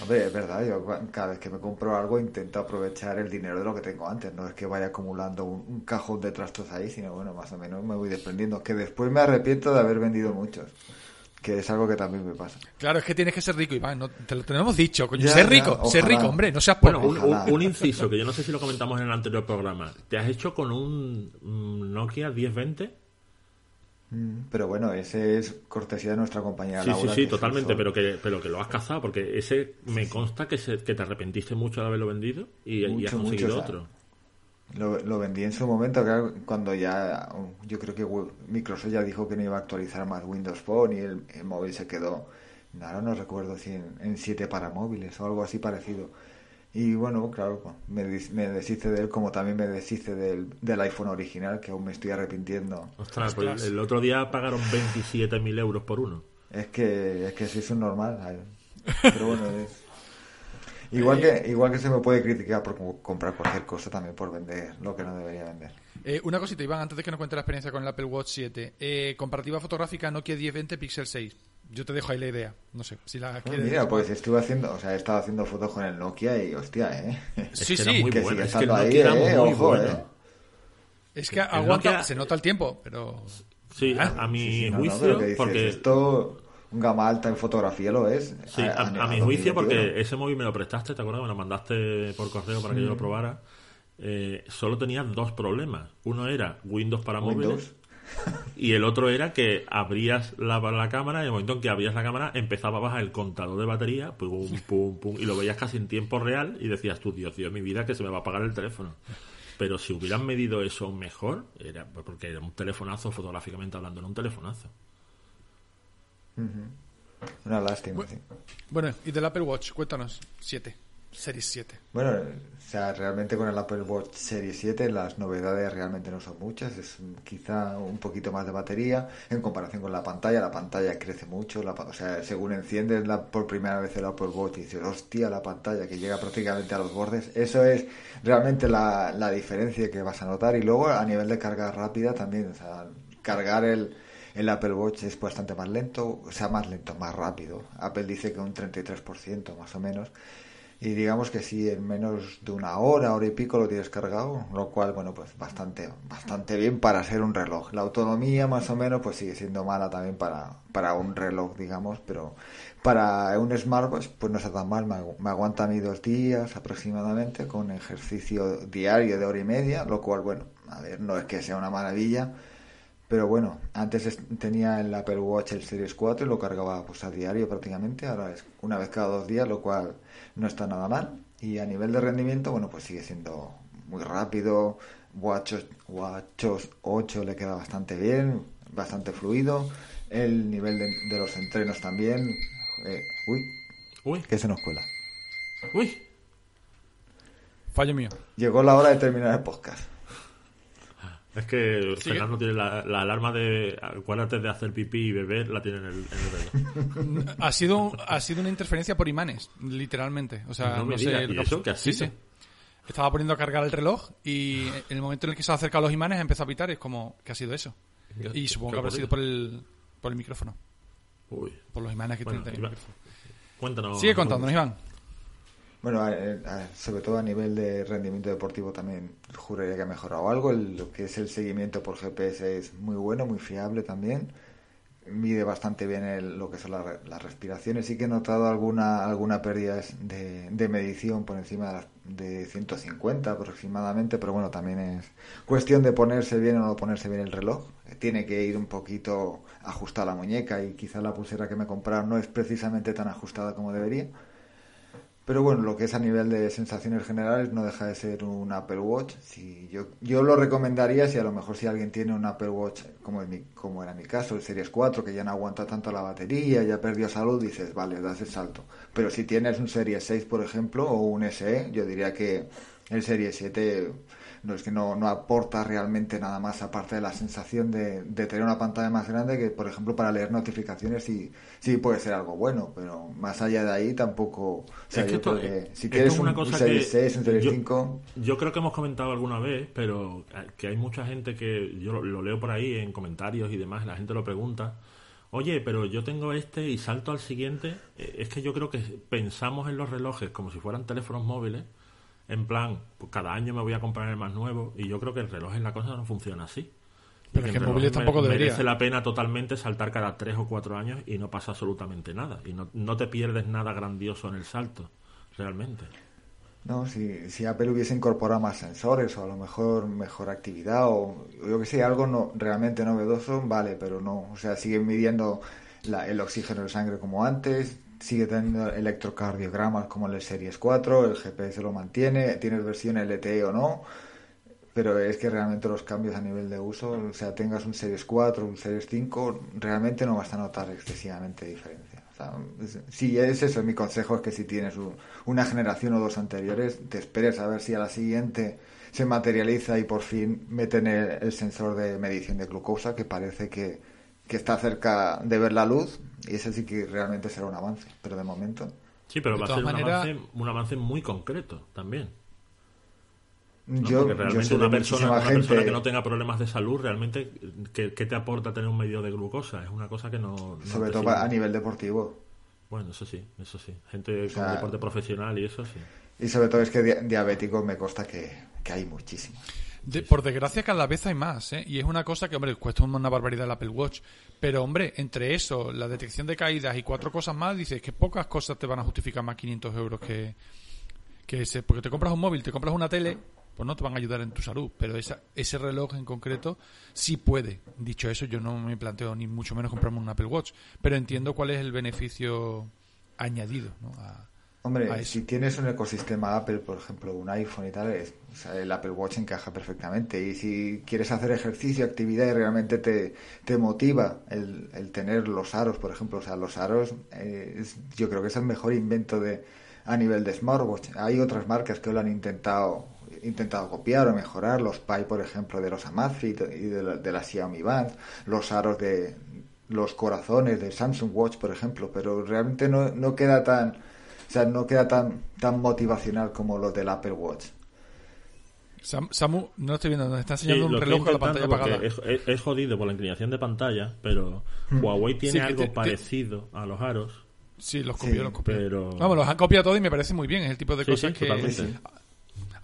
Hombre, es verdad, yo cada vez que me compro algo intento aprovechar el dinero de lo que tengo antes. No es que vaya acumulando un, un cajón de trastos ahí, sino bueno, más o menos me voy desprendiendo. Que después me arrepiento de haber vendido muchos. Que es algo que también me pasa. Claro, es que tienes que ser rico, Iván. No, te lo tenemos dicho, coño. Ya, ser ya, rico, ser rico, hombre. No seas Bueno, pobre. un- Ojalá. un inciso que yo no sé si lo comentamos en el anterior programa. ¿Te has hecho con un mm, Nokia 1020? Mm, Pero bueno, ese es cortesía de nuestra compañera Sí, sí, Laura. sí, totalmente, pero que, pero que lo has cazado, porque ese me consta que, se- que te arrepentiste mucho de haberlo vendido y, y has Mucho, conseguido mucho, o sea, otro. Lo, lo vendí en su momento, claro, cuando ya, yo creo que Microsoft ya dijo que no iba a actualizar más Windows Phone y el, el móvil se quedó, ahora no recuerdo si en, en 7 para móviles o algo así parecido. Y bueno, claro, me, me deshice de él como también me deshice del, del iPhone original, que aún me estoy arrepintiendo. Ostras, pues el otro día pagaron 27.000 euros por uno. Es que es que soy un normal. Pero bueno, es, Igual que, igual que se me puede criticar por co- comprar cualquier cosa también por vender lo que no debería vender. Eh, una cosita, Iván, antes de que nos cuente la experiencia con el Apple Watch 7. Eh, comparativa fotográfica Nokia 1020 Pixel 6. Yo te dejo ahí la idea. No sé, si la Ah, quieres... Mira, pues estuve haciendo, o sea, he estado haciendo fotos con el Nokia y hostia, eh. Es Sí, era sí, muy que bueno. sigue Es que el estando ahí, eh, muy ojo, bueno. eh. Es que aguanta, Nokia- se nota el tiempo, pero... Sí, a, a mi Sí, sí, no, no, juicio, que dices, porque esto, un gama alta en fotografía lo es. Sí, a, a mi 2021. juicio, porque ese móvil me lo prestaste, ¿te acuerdas? Me lo mandaste por correo para que Mm. yo lo probara. Eh, solo tenía dos problemas. Uno era Windows para móviles Windows. y el otro era que abrías la, la cámara y en el momento en que abrías la cámara empezaba a bajar el contador de batería, pum, pum, pum, y lo veías casi en tiempo real y decías tú, Dios, Dios, mi vida, que se me va a apagar el teléfono. Pero si hubieran medido eso mejor, era porque era un telefonazo, fotográficamente hablando, era un telefonazo. Una lástima, sí. Bueno, y del Apple Watch, cuéntanos. 7. Series 7. Bueno, o sea, realmente con el Apple Watch Series 7 las novedades realmente no son muchas, es quizá un poquito más de batería en comparación con la pantalla, la pantalla crece mucho, la o sea, según enciendes la, por primera vez el Apple Watch y dices, hostia, la pantalla que llega prácticamente a los bordes, eso es realmente la, la diferencia que vas a notar y luego a nivel de carga rápida también, o sea, cargar el, el Apple Watch es bastante más lento, o sea, más lento, más rápido. Apple dice que un 33% más o menos. Y digamos que sí, en menos de una hora, hora y pico lo tienes cargado, lo cual, bueno, pues bastante, bastante bien para ser un reloj. La autonomía más o menos pues sigue siendo mala también para, para un reloj, digamos, pero para un smartwatch pues no está tan mal, me, me aguanta a mí dos días aproximadamente con ejercicio diario de hora y media, lo cual, bueno, a ver, no es que sea una maravilla, pero bueno, antes es- tenía el Apple Watch el Series 4 y lo cargaba pues a diario prácticamente, ahora es una vez cada dos días, lo cual no está nada mal. Y a nivel de rendimiento, bueno, pues sigue siendo muy rápido. Watch, Watch 8 le queda bastante bien, bastante fluido. El nivel de, de los entrenos también. eh, uy, Uy, que se nos cuela. uy, Fallo mío. Llegó la hora de terminar el podcast. Es que Sigue. Fernando tiene la, la alarma de acuérdate de hacer pipí y beber, la tiene en el, en el reloj. Ha sido, ha sido una interferencia por imanes, literalmente. O sea, No no, me sé. ¿y que- eso qué ha sí, sido? sí. Estaba poniendo a cargar el reloj y en el momento en el que se ha acercado a los imanes empezó a pitar. Es como, ¿qué ha sido eso? ¿Qué- Y supongo que habrá sido por el, por el micrófono. Uy, Por los imanes que bueno, tiene el micrófono. cuéntanos. Sigue contándonos, Iván. Bueno, sobre todo a nivel de rendimiento deportivo también juraría que ha mejorado algo. El- lo que es el seguimiento por GPS es muy bueno, muy fiable también. Mide bastante bien el- lo que son las, re- las respiraciones. Sí que he notado alguna, alguna pérdida de, de medición por encima de 150 aproximadamente, pero bueno, también es cuestión de ponerse bien o no ponerse bien el reloj. Tiene que ir un poquito ajustada la muñeca y quizá la pulsera que me compraron no es precisamente tan ajustada como debería. Pero bueno, lo que es a nivel de sensaciones generales no deja de ser un Apple Watch. Si yo, yo lo recomendaría si a lo mejor si alguien tiene un Apple Watch, como, en mi, como era mi caso, el Series 4, que ya no aguanta tanto la batería, ya perdió salud, dices, vale, das el salto. Pero si tienes un Series 6, por ejemplo, o un SE, yo diría que el Series 7 no es que no, no aporta realmente nada más aparte de la sensación de, de tener una pantalla más grande que por ejemplo para leer notificaciones sí, sí puede ser algo bueno pero más allá de ahí tampoco o sea, Es que esto- que si quieres es una un, un cosa Series que 6 un Series yo- 5 Yo creo que hemos comentado alguna vez, pero eh, que hay mucha gente que yo lo, lo leo por ahí en comentarios y demás, la gente lo pregunta. Oye, pero yo tengo este y salto al siguiente. Eh, Es que yo creo que pensamos en los relojes como si fueran teléfonos móviles. En plan, pues cada año me voy a comprar el más nuevo. Y yo creo que el reloj en la cosa no funciona así. Pero es que móviles tampoco debería. Merece la pena totalmente saltar cada tres o cuatro años y no pasa absolutamente nada. Y no, no te pierdes nada grandioso en el salto, realmente. no si, si Apple hubiese incorporado más sensores o a lo mejor mejor actividad o yo que sé algo no realmente novedoso vale pero no o sea siguen midiendo la- el oxígeno de sangre como antes sigue teniendo electrocardiogramas como el Series 4 el GPS lo mantiene tienes versión LTE o no pero es que realmente los cambios a nivel de uso, o sea, tengas un Series 4, un Series 5, realmente no vas a notar excesivamente diferencia. O sea, si es eso, mi consejo es que si tienes un- una generación o dos anteriores, te esperes a ver si a la siguiente se materializa y por fin meten el, el sensor de medición de glucosa, que parece que, que está cerca de ver la luz, y ese sí que realmente será un avance, pero de momento... Sí, pero De va a ser un, maneras- avance, un avance muy concreto también. ¿no? Yo, Porque realmente una, persona, una persona que no tenga problemas de salud, realmente, ¿qué, qué te aporta tener un medio de glucosa? Es una cosa que no... no sobre todo sirve. a nivel deportivo. Bueno, eso sí, eso sí. Gente sea, con deporte profesional y eso sí. Y sobre todo es que di- diabéticos me consta que, que hay muchísimos. De- por desgracia, cada vez hay más, ¿eh? Y es una cosa que, hombre, cuesta una barbaridad el Apple Watch. Pero, hombre, entre eso, la detección de caídas y cuatro cosas más, dices que pocas cosas te van a justificar más 500 euros que, que ese. Porque te compras un móvil, te compras una tele, pues no te van a ayudar en tu salud. Pero esa, ese reloj en concreto sí puede. Dicho eso, yo no me planteo ni mucho menos comprarme un Apple Watch. Pero entiendo cuál es el beneficio añadido, ¿no? A- Hombre, si tienes un ecosistema Apple, por ejemplo, un iPhone y tal, es- o sea, el Apple Watch encaja perfectamente. Y si quieres hacer ejercicio, actividad y realmente te, te motiva el, el tener los aros, por ejemplo, o sea, los aros, eh, es- yo creo que es el mejor invento de a nivel de smartwatch. Hay otras marcas que lo han intentado intentado copiar o mejorar, los Pi, por ejemplo, de los Amazfit y de la, de la Xiaomi Band, los aros de los corazones de Samsung Watch, por ejemplo, pero realmente no, no queda tan, o sea, no queda tan, tan motivacional como los del Apple Watch. Sam- Samu, no lo estoy viendo, nos está enseñando un reloj con la pantalla apagada. Es, jodido por la inclinación de pantalla, pero Huawei tiene Sí, algo te- te- parecido a los aros. Sí, los copió, Sí, los copió. pero- Vamos, los han copiado todo y me parece muy bien. Es el tipo de Sí, cosas sí, que.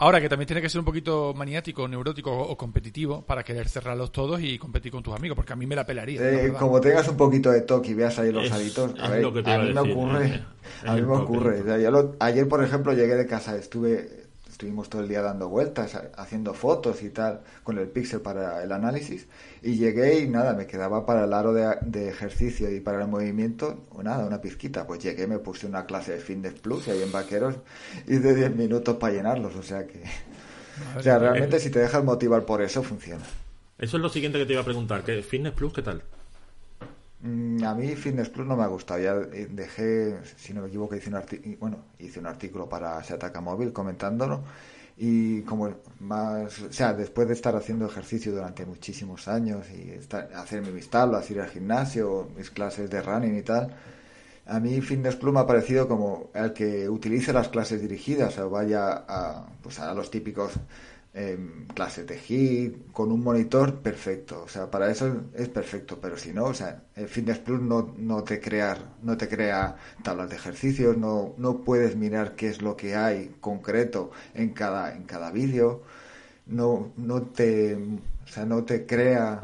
Ahora que también tiene que ser un poquito maniático, neurótico o, o competitivo para querer cerrarlos todos y competir con tus amigos, porque a mí me la pelaría. la Eh, como tengas un poquito de toque y veas ahí los Es- aritos, a ver, a mí me decir, ocurre, es a mí me ocurre. el O sea, yo lo- ayer, por ejemplo, llegué de casa, estuve, estuvimos todo el día dando vueltas, ha- haciendo fotos y tal, con el Pixel para el análisis, y llegué y nada, me quedaba para el aro de, de ejercicio y para el movimiento, nada, una pizquita. Pues llegué, me puse una clase de Fitness Plus ahí en Vaqueros, y de 10 minutos para llenarlos, o sea que... O sea, realmente si te dejas motivar por eso, funciona. Eso es lo siguiente que te iba a preguntar. ¿qué, ¿Fitness Plus qué tal? Mm, A mí Fitness Plus no me ha gustado. Ya eh, dejé, si no me equivoco, hice un bueno, hice un artículo para Se Ataca Móvil comentándolo. Y como más, o sea, después de estar haciendo ejercicio durante muchísimos años y estar, hacerme mis tablas, ir al gimnasio, mis clases de running y tal, a mí Fitness Plus me ha parecido como el que utilice las clases dirigidas o vaya a, pues a los típicos clases de HIIT con un monitor perfecto. O sea, para eso es perfecto, pero si no, o sea, el Fitness Plus no, no te crea, no te crea tablas de ejercicios, no, no puedes mirar qué es lo que hay concreto en cada, en cada vídeo, no, no te, o sea, no te crea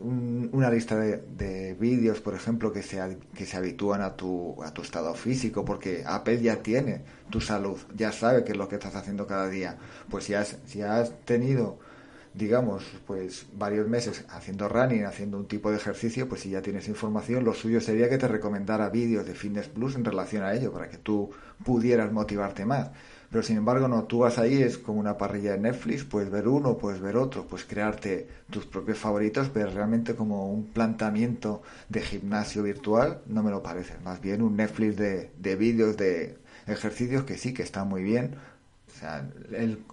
un- una lista de, de vídeos, por ejemplo, que se, que se habitúan a tu, a tu estado físico, porque Apple ya tiene tu salud, ya sabe qué es lo que estás haciendo cada día. Pues si has, si has tenido, digamos, pues varios meses haciendo running, haciendo un tipo de ejercicio, pues si ya tienes información, lo suyo sería que te recomendara vídeos de Fitness Plus en relación a ello, para que tú pudieras motivarte más. Pero sin embargo, no, tú vas ahí, es como una parrilla de Netflix, puedes ver uno, puedes ver otro, puedes crearte tus propios favoritos, pero realmente como un planteamiento de gimnasio virtual no me lo parece. Más bien un Netflix de, de vídeos de ejercicios que sí, que está muy bien. O sea,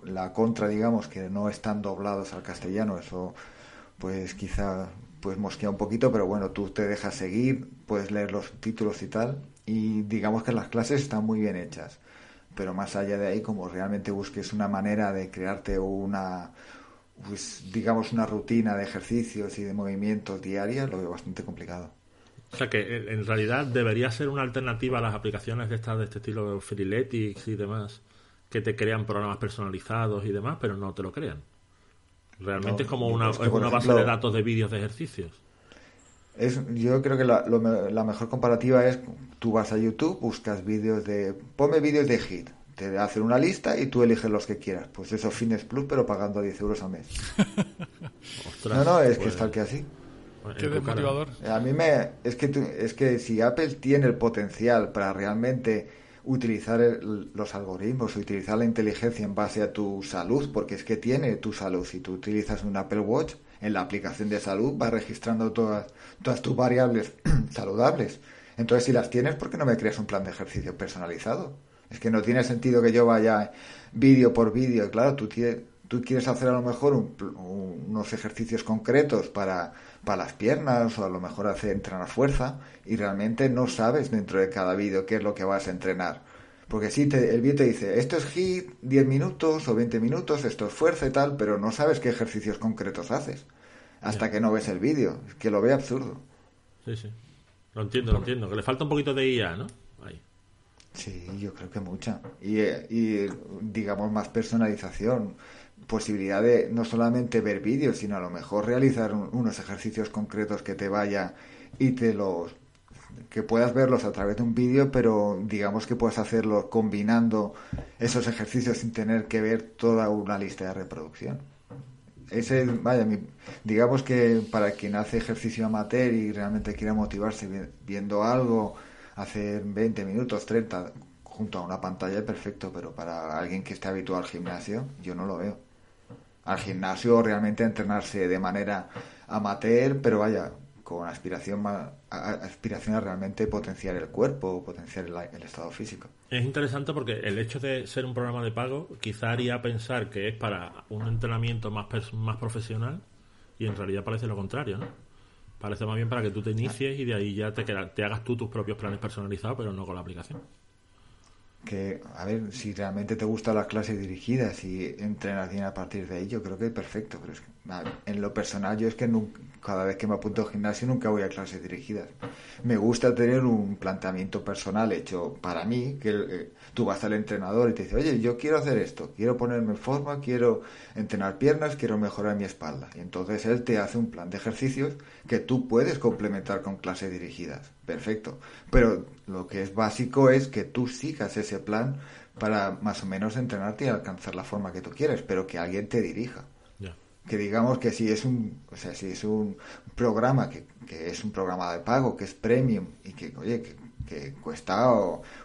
la contra, digamos, que no están doblados al castellano, eso pues quizá pues mosquea un poquito, pero bueno, tú te dejas seguir, puedes leer los títulos y tal, y digamos que las clases están muy bien hechas pero más allá de ahí, como realmente busques una manera de crearte una, pues, digamos, una rutina de ejercicios y de movimientos diarias, lo veo bastante complicado. O sea que eh, en realidad debería ser una alternativa a las aplicaciones de estas de este estilo Freeletics y demás, que te crean programas personalizados y demás, pero no te lo crean. Realmente No, es como una, es que, es por una base de datos de vídeos de ejercicios. Es, yo creo que la, lo me- la mejor comparativa es, tú vas a YouTube, buscas vídeos de, ponme vídeos de HIT, te hacen una lista y tú eliges los que quieras. Pues eso, Fitness Plus, pero pagando 10 euros al mes. Ostras, No, no, es que pues, es tal que así. Qué desmotivador. A mí me es que tú- es que si Apple tiene el potencial para realmente utilizar el- los algoritmos, utilizar la inteligencia en base a tu salud, porque es que tiene tu salud. Si tú utilizas un Apple Watch en la aplicación de salud, va registrando todas tus variables saludables. Entonces, si las tienes, ¿por qué no me creas un plan de ejercicio personalizado? Es que no tiene sentido que yo vaya vídeo por vídeo. Claro, tú, quieres hacer a lo mejor unos ejercicios concretos para, para las piernas o a lo mejor hacer entrenar fuerza y realmente no sabes dentro de cada vídeo qué es lo que vas a entrenar. Porque sí, te- el vídeo te dice, esto es HIIT 10 minutos o 20 minutos, esto es fuerza y tal, pero no sabes qué ejercicios concretos haces hasta que no ves el vídeo. Es que lo ve absurdo. Sí, sí. Lo entiendo, lo entiendo. Que le falta un poquito de IA, ¿no? Ahí. Sí, yo creo que mucha. Y, eh, y, digamos más personalización, posibilidad de no solamente ver vídeos, sino a lo mejor realizar un- unos ejercicios concretos que te vaya y te los que puedas verlos a través de un vídeo, pero digamos que puedas hacerlo combinando esos ejercicios sin tener que ver toda una lista de reproducción. Ese, vaya, mi- digamos que para quien hace ejercicio amateur y realmente quiera motivarse vi- viendo algo, hacer 20 minutos, 30 junto a una pantalla perfecto, pero para alguien que esté habituado al gimnasio, yo no lo veo. Al gimnasio realmente entrenarse de manera amateur, pero vaya, con aspiración, ma- a- aspiración a realmente potenciar el cuerpo, potenciar el, el estado físico. Es interesante porque el hecho de ser un programa de pago quizá haría pensar que es para un entrenamiento más, más profesional y en realidad parece lo contrario, ¿no? Parece más bien para que tú te inicies y de ahí ya te, queda- te hagas tú tus propios planes personalizados, pero no con la aplicación. que, a ver, si realmente te gustan las clases dirigidas y entrenas bien a partir de ahí, yo creo que es perfecto. Pero es que, en lo personal, yo es que nunca- cada vez que me apunto al gimnasio nunca voy a clases dirigidas. Me gusta tener un planteamiento personal hecho para mí, que eh, tú vas al entrenador y te dice, oye, yo quiero hacer esto, quiero ponerme en forma, quiero entrenar piernas, quiero mejorar mi espalda. Y entonces él te hace un plan de ejercicios que tú puedes complementar con clases dirigidas. Perfecto. Pero lo que es básico es que tú sigas ese plan para más o menos entrenarte y alcanzar la forma que tú quieres, pero que alguien te dirija. Que digamos que si es un, o sea, si es un programa que, que es un programa de pago, que es premium y que, oye, que, que cuesta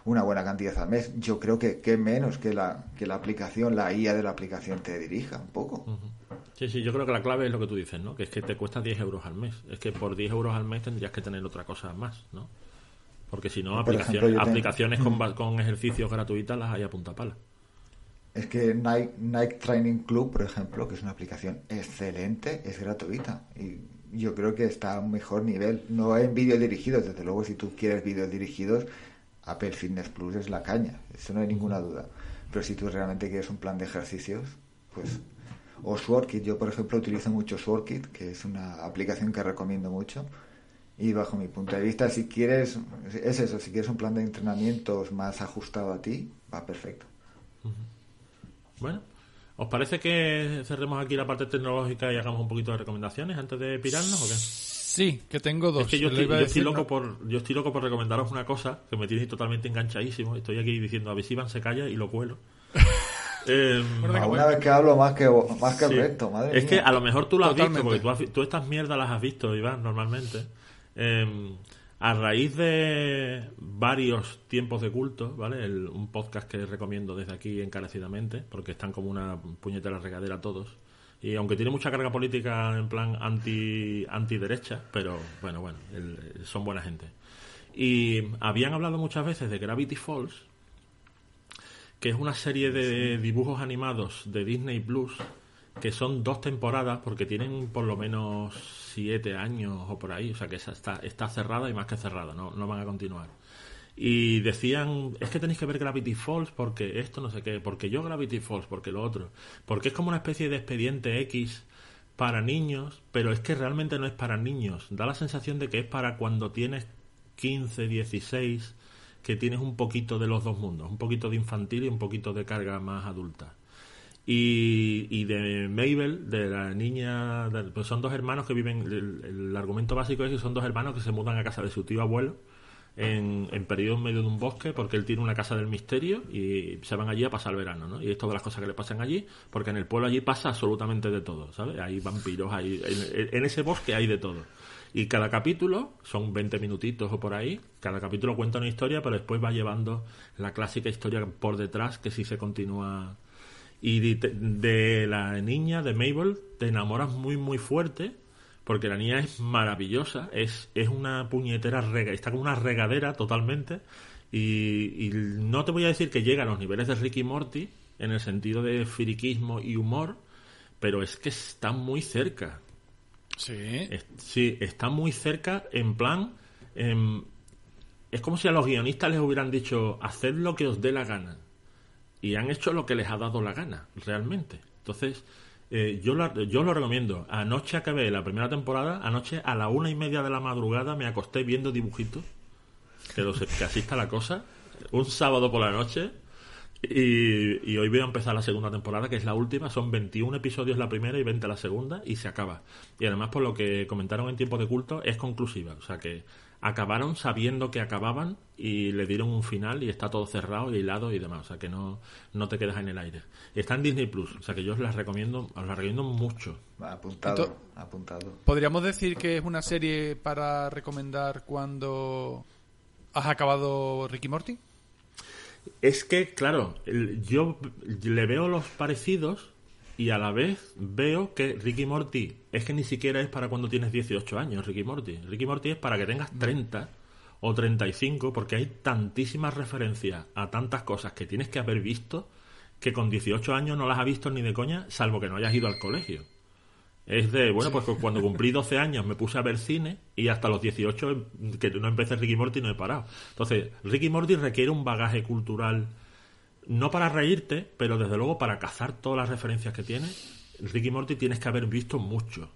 una buena cantidad al mes, yo creo que, que menos que la, que la aplicación, la IA de la aplicación te dirija un poco. Sí, sí, yo creo que la clave es lo que tú dices, ¿no? Que es que te cuesta 10 euros al mes. Es que por 10 euros al mes tendrías que tener otra cosa más, ¿no? Porque si no, Por aplicaciones, ejemplo, yo tengo- aplicaciones con, con ejercicios gratuitas las hay a punta pala. Es que Nike, Nike Training Club, por ejemplo, que es una aplicación excelente, es gratuita. Y yo creo que está a un mejor nivel. No en vídeos dirigidos, desde luego, si tú quieres vídeos dirigidos, Apple Fitness Plus es la caña, eso no hay ninguna duda. Pero si tú realmente quieres un plan de ejercicios, pues. O Sworkit, yo por ejemplo utilizo mucho Sworkit, que es una aplicación que recomiendo mucho. Y bajo mi punto de vista, si quieres, es eso, si quieres un plan de entrenamientos más ajustado a ti, va perfecto. Bueno, ¿os parece que cerremos aquí la parte tecnológica y hagamos un poquito de recomendaciones antes de pirarnos o qué? Sí, que tengo dos. Es que yo estoy, yo estoy loco ¿no? por yo estoy loco por recomendaros una cosa que me tiene totalmente enganchadísimo. Estoy aquí diciendo a ver si Iván se calla y lo cuelo. Voy. una vez que hablo más que, más que Sí. el resto, madre Es que a lo mejor tú lo has visto, porque tú, has- tú estas mierdas las has visto, Iván, normalmente. Eh, a raíz de varios tiempos de culto, ¿vale? El- un podcast que recomiendo desde aquí encarecidamente, porque están como una puñetera regadera todos. Y aunque tiene mucha carga política en plan anti antiderecha, pero bueno, bueno, el- son buena gente. Y habían hablado muchas veces de Gravity Falls, que es una serie de dibujos animados de Disney Plus que son dos temporadas porque tienen por lo menos siete años o por ahí, o sea que está, está cerrada y más que cerrada, no, no van a continuar. Y decían, es que tenéis que ver Gravity Falls porque esto no sé qué, porque yo Gravity Falls, porque lo otro, porque es como una especie de expediente X para niños, pero es que realmente no es para niños, da la sensación de que es para cuando tienes 15, 16, que tienes un poquito de los dos mundos, un poquito de infantil y un poquito de carga más adulta. Y, y de Mabel, de la niña, de- pues son dos hermanos que viven, el, argumento básico es que son dos hermanos que se mudan a casa de su tío abuelo en, en periodo en medio de un bosque porque él tiene una casa del misterio y se van allí a pasar el verano, ¿no? Y es todas las cosas que le pasan allí, porque en el pueblo allí pasa absolutamente de todo, ¿sabes? Hay vampiros, hay, en, en ese bosque hay de todo. Y cada capítulo, son 20 minutitos o por ahí, cada capítulo cuenta una historia, pero después va llevando la clásica historia por detrás que sí se continúa y de, de la niña, de Mabel, te enamoras muy, muy fuerte, porque la niña es maravillosa, es, es una puñetera rega, está como una regadera totalmente, y, y no te voy a decir que llega a los niveles de Ricky Morty, en el sentido de friquismo y humor, pero es que está muy cerca. Sí. Es- sí, está muy cerca en plan... em, es como si a los guionistas les hubieran dicho, haced lo que os dé la gana. Y han hecho lo que les ha dado la gana, realmente. Entonces, eh, yo, la- yo lo recomiendo. Anoche acabé la primera temporada, anoche a la una y media de la madrugada me acosté viendo dibujitos. Que, lo sé, que así está la cosa. Un sábado por la noche. Y, y hoy voy a empezar la segunda temporada, que es la última. Son 21 episodios la primera y 20 la segunda, y se acaba. Y además, por lo que comentaron en tiempo de culto, es conclusiva. O sea que acabaron sabiendo que acababan y le dieron un final y está todo cerrado y hilado y demás. O sea que no, no te quedas en el aire. Y está en Disney Plus. O sea que yo os las recomiendo, os las recomiendo mucho. Apuntado, apuntado. Podríamos decir que es una serie para recomendar cuando has acabado Ricky Morty. Es que, claro, yo le veo los parecidos y a la vez veo que Ricky Morty es que ni siquiera es para cuando tienes 18 años, Ricky Morty. Ricky Morty es para que tengas 30 o 35, porque hay tantísimas referencias a tantas cosas que tienes que haber visto que con 18 años no las has visto ni de coña, salvo que no hayas ido al colegio. Es de, bueno, pues cuando cumplí 12 años me puse a ver cine y hasta los 18 que no empecé Ricky Morty no he parado. Entonces, Ricky Morty requiere un bagaje cultural, no para reírte, pero desde luego para cazar todas las referencias que tiene. Ricky Morty tienes que haber visto mucho.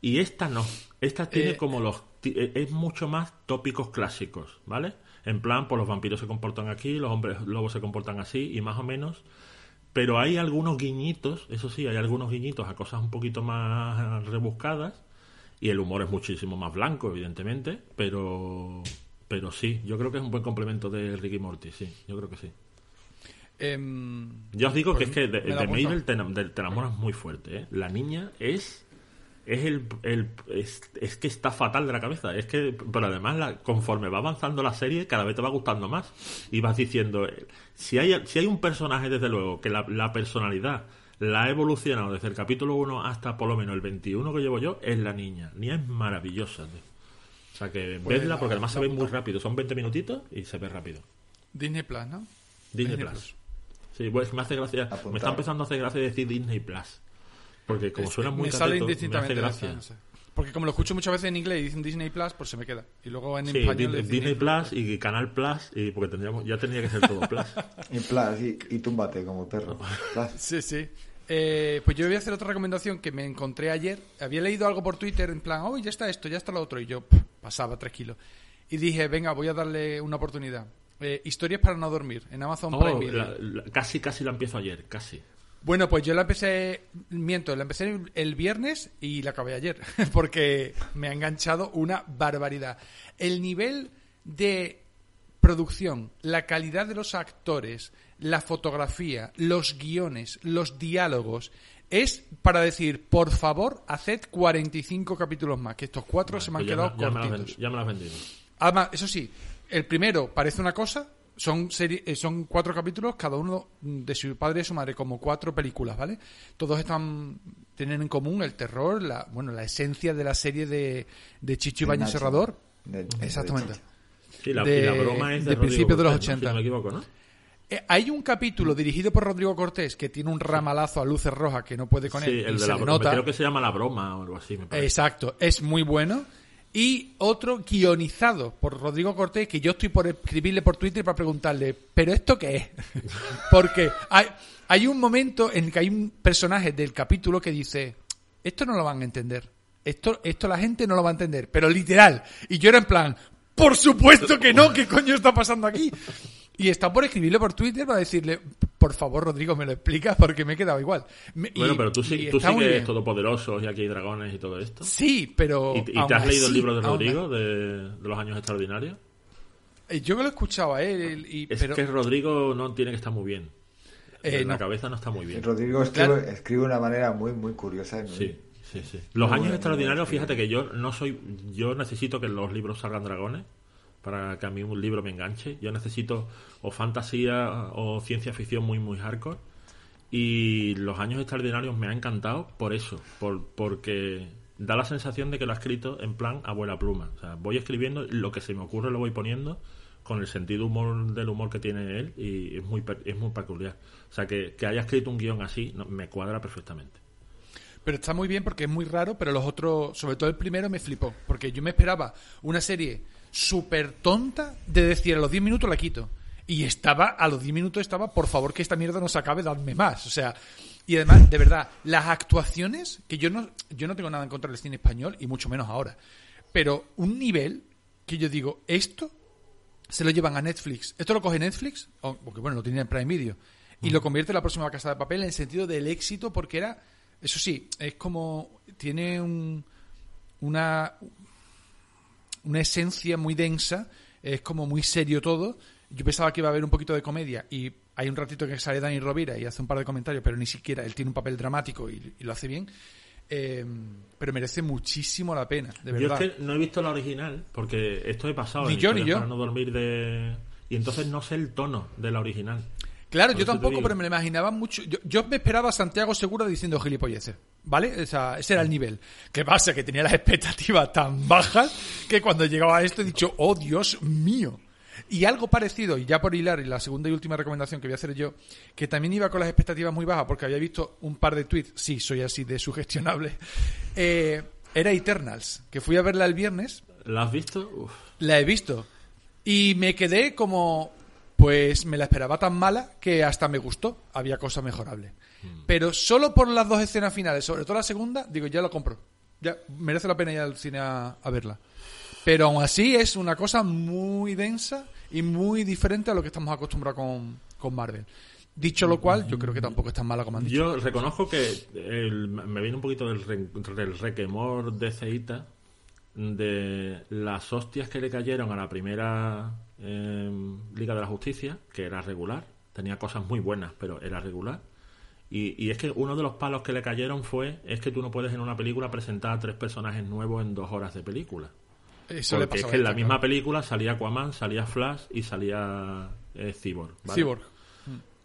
Y esta no. Esta tiene Eh, como los... eh, Es mucho más tópicos clásicos, ¿vale? En plan, pues los vampiros se comportan aquí, los hombres lobos se comportan así, y más o menos pero hay algunos guiñitos, eso sí, hay algunos guiñitos a cosas un poquito más rebuscadas y el humor es muchísimo más blanco, evidentemente, pero pero sí, yo creo que es un buen complemento de Ricky Morty, sí, yo creo que sí. Em, Yo os digo que es que de, de. Mabel te, enam- de- te enamoras muy fuerte, ¿eh? La niña es es el, el- es, es que está fatal de la cabeza, es que pero además la- conforme va avanzando la serie cada vez te va gustando más y vas diciendo eh, si hay si hay un personaje desde luego que la, la personalidad la ha evolucionado desde el capítulo 1 hasta por lo menos el 21 que llevo yo es la niña, la niña es maravillosa. tío. O sea que Pues vedla la- porque además se ve muy rápido, son 20 minutitos y se ve rápido. Disney Plus, ¿no? Disney, Disney Plus. Plus. Sí, pues me hace gracia. Me está empezando a hacer gracia decir Disney Plus. Porque como Es- suena muy me sale cateto, me indistintamente. hace ya está, gracia. no sé. Porque como lo escucho muchas veces en inglés y dicen Disney Plus, pues se me queda. Y luego en Sí, español Di- es Disney Plus y Canal Plus, y porque tendríamos, ya tendría que ser todo Plus. Y plus, y, y túmbate como perro. Plus. Sí, sí. Eh, pues yo voy a hacer otra recomendación que me encontré ayer. Había leído algo por Twitter en plan, oh, ya está esto, ya está lo otro. Y yo pff, pasaba tres kilos. Y dije, venga, voy a darle una oportunidad. Eh, historias para no dormir, en Amazon Oh, Prime Video. la- la- casi, casi la empiezo ayer, casi. Bueno, pues yo la empecé, miento, la empecé el- viernes y la acabé ayer, porque me ha enganchado una barbaridad. El nivel de producción, la calidad de los actores, la fotografía, los guiones, los diálogos, es para decir, por favor, haced 45 capítulos más, que estos cuatro se me han Pues ya quedado ya me, cortitos. ya me la has vendido. Además, eso sí, el primero parece una cosa, son seri- eh, son cuatro capítulos, cada uno de su padre y su madre, como cuatro películas, ¿vale? Todos están tienen en común el terror, la bueno, la esencia de la serie de, de Chicho Ibañez. Serrador. De- de Exactamente. Sí, la, De- y la broma es de, principios de los Cortés, ¿no? 80. Si no me equivoco, ¿no? Eh, hay un capítulo dirigido por Rodrigo Cortés que tiene un ramalazo a luces rojas que no puede con Sí, él. y el de se la broma. nota. Creo que se llama La Broma o algo así, me parece. Exacto, es muy bueno. Y otro guionizado por Rodrigo Cortés, que yo estoy por escribirle por Twitter para preguntarle, ¿pero esto qué es? Porque hay, hay un momento en que hay un personaje del capítulo que dice, esto no lo van a entender. Esto, esto la gente no lo va a entender, pero literal. Y yo era en plan, por supuesto que no, ¿qué coño está pasando aquí? Y está por escribirle por Twitter para decirle, por favor, Rodrigo, me lo explicas porque me he quedado igual. Me- Bueno, y- pero tú sí, tú sí muy que bien. eres todopoderosos y aquí hay dragones y todo esto. Sí, pero. ¿Y, te has leído el libro de Rodrigo de, de los años extraordinarios? Eh, Yo que lo escuchaba a él, y, Es pero. que Rodrigo no tiene que estar muy bien. eh, en la cabeza no está muy bien. Rodrigo escribe, Claro. escribe de una manera muy, muy curiosa. Sí, sí, sí. Los Muy años extraordinarios, muy fíjate que yo no soy. Yo necesito que los libros salgan dragones para que a mí un libro me enganche. Yo necesito o fantasía o ciencia ficción muy, muy hardcore. Y los años extraordinarios me ha encantado por eso, por, porque da la sensación de que lo ha escrito en plan abuela pluma. O sea, voy escribiendo, lo que se me ocurre lo voy poniendo con el sentido humor del humor que tiene él y es muy, es muy peculiar. O sea, que, que haya escrito un guion así me cuadra perfectamente. Pero está muy bien porque es muy raro, pero los otros, sobre todo el primero, me flipó. Porque yo me esperaba una serie súper tonta de decir a los 10 minutos la quito. Y estaba, a los 10 minutos estaba, por favor que esta mierda no se acabe, dadme más. O sea, y además, de verdad, las actuaciones, que yo no, yo no tengo nada en contra del cine español, y mucho menos ahora. Pero un nivel que yo digo, esto se lo llevan a Netflix. Esto lo coge Netflix, porque bueno, lo tiene en Prime Video, y lo convierte en la próxima casa de papel en el sentido del éxito, porque era, eso sí, es como, tiene un, una, una esencia muy densa, es como muy serio todo. Yo pensaba que iba a haber un poquito de comedia y hay un ratito que sale Dani Rovira y hace un par de comentarios, pero ni siquiera él tiene un papel dramático y, y lo hace bien. Eh, pero merece muchísimo la pena, de Yo verdad. es que no he visto la original, porque esto he pasado Ni en yo, ni yo. para no dormir de... Y entonces no sé el tono de la original. Claro, yo tampoco, pero me lo imaginaba mucho. Yo, yo me esperaba a Santiago Segura diciendo gilipolleces, ¿vale? Esa- ese era el nivel. ¿Qué pasa? Que tenía las expectativas tan bajas que cuando llegaba a esto he dicho, oh Dios mío. Y algo parecido, y ya por hilar, y la segunda y última recomendación que voy a hacer yo, que también iba con las expectativas muy bajas porque había visto un par de tweets, sí, soy así de sugestionable, eh, era Eternals, que fui a verla el viernes ¿La has visto? Uf. la he visto. Y me quedé como. Pues me la esperaba tan mala que hasta me gustó. Había cosas mejorables. Pero solo por las dos escenas finales, sobre todo la segunda, digo, ya lo compro. Ya merece la pena ir al cine a, a verla. Pero aún así es una cosa muy densa y muy diferente a lo que estamos acostumbrados con, con Marvel. Dicho lo cual, yo creo que tampoco es tan mala como han dicho. Yo reconozco que el- me viene un poquito del, re- del requemor de Ceita de las hostias que le cayeron a la primera eh, Liga de la Justicia, que era regular, tenía cosas muy buenas, pero era regular. Y, y es que uno de los palos que le cayeron fue es que tú no puedes en una película presentar a tres personajes nuevos en dos horas de película. Eso le Porque es pasaba que en la misma película salía Aquaman, salía Flash y salía eh, Cyborg. ¿vale? Cyborg.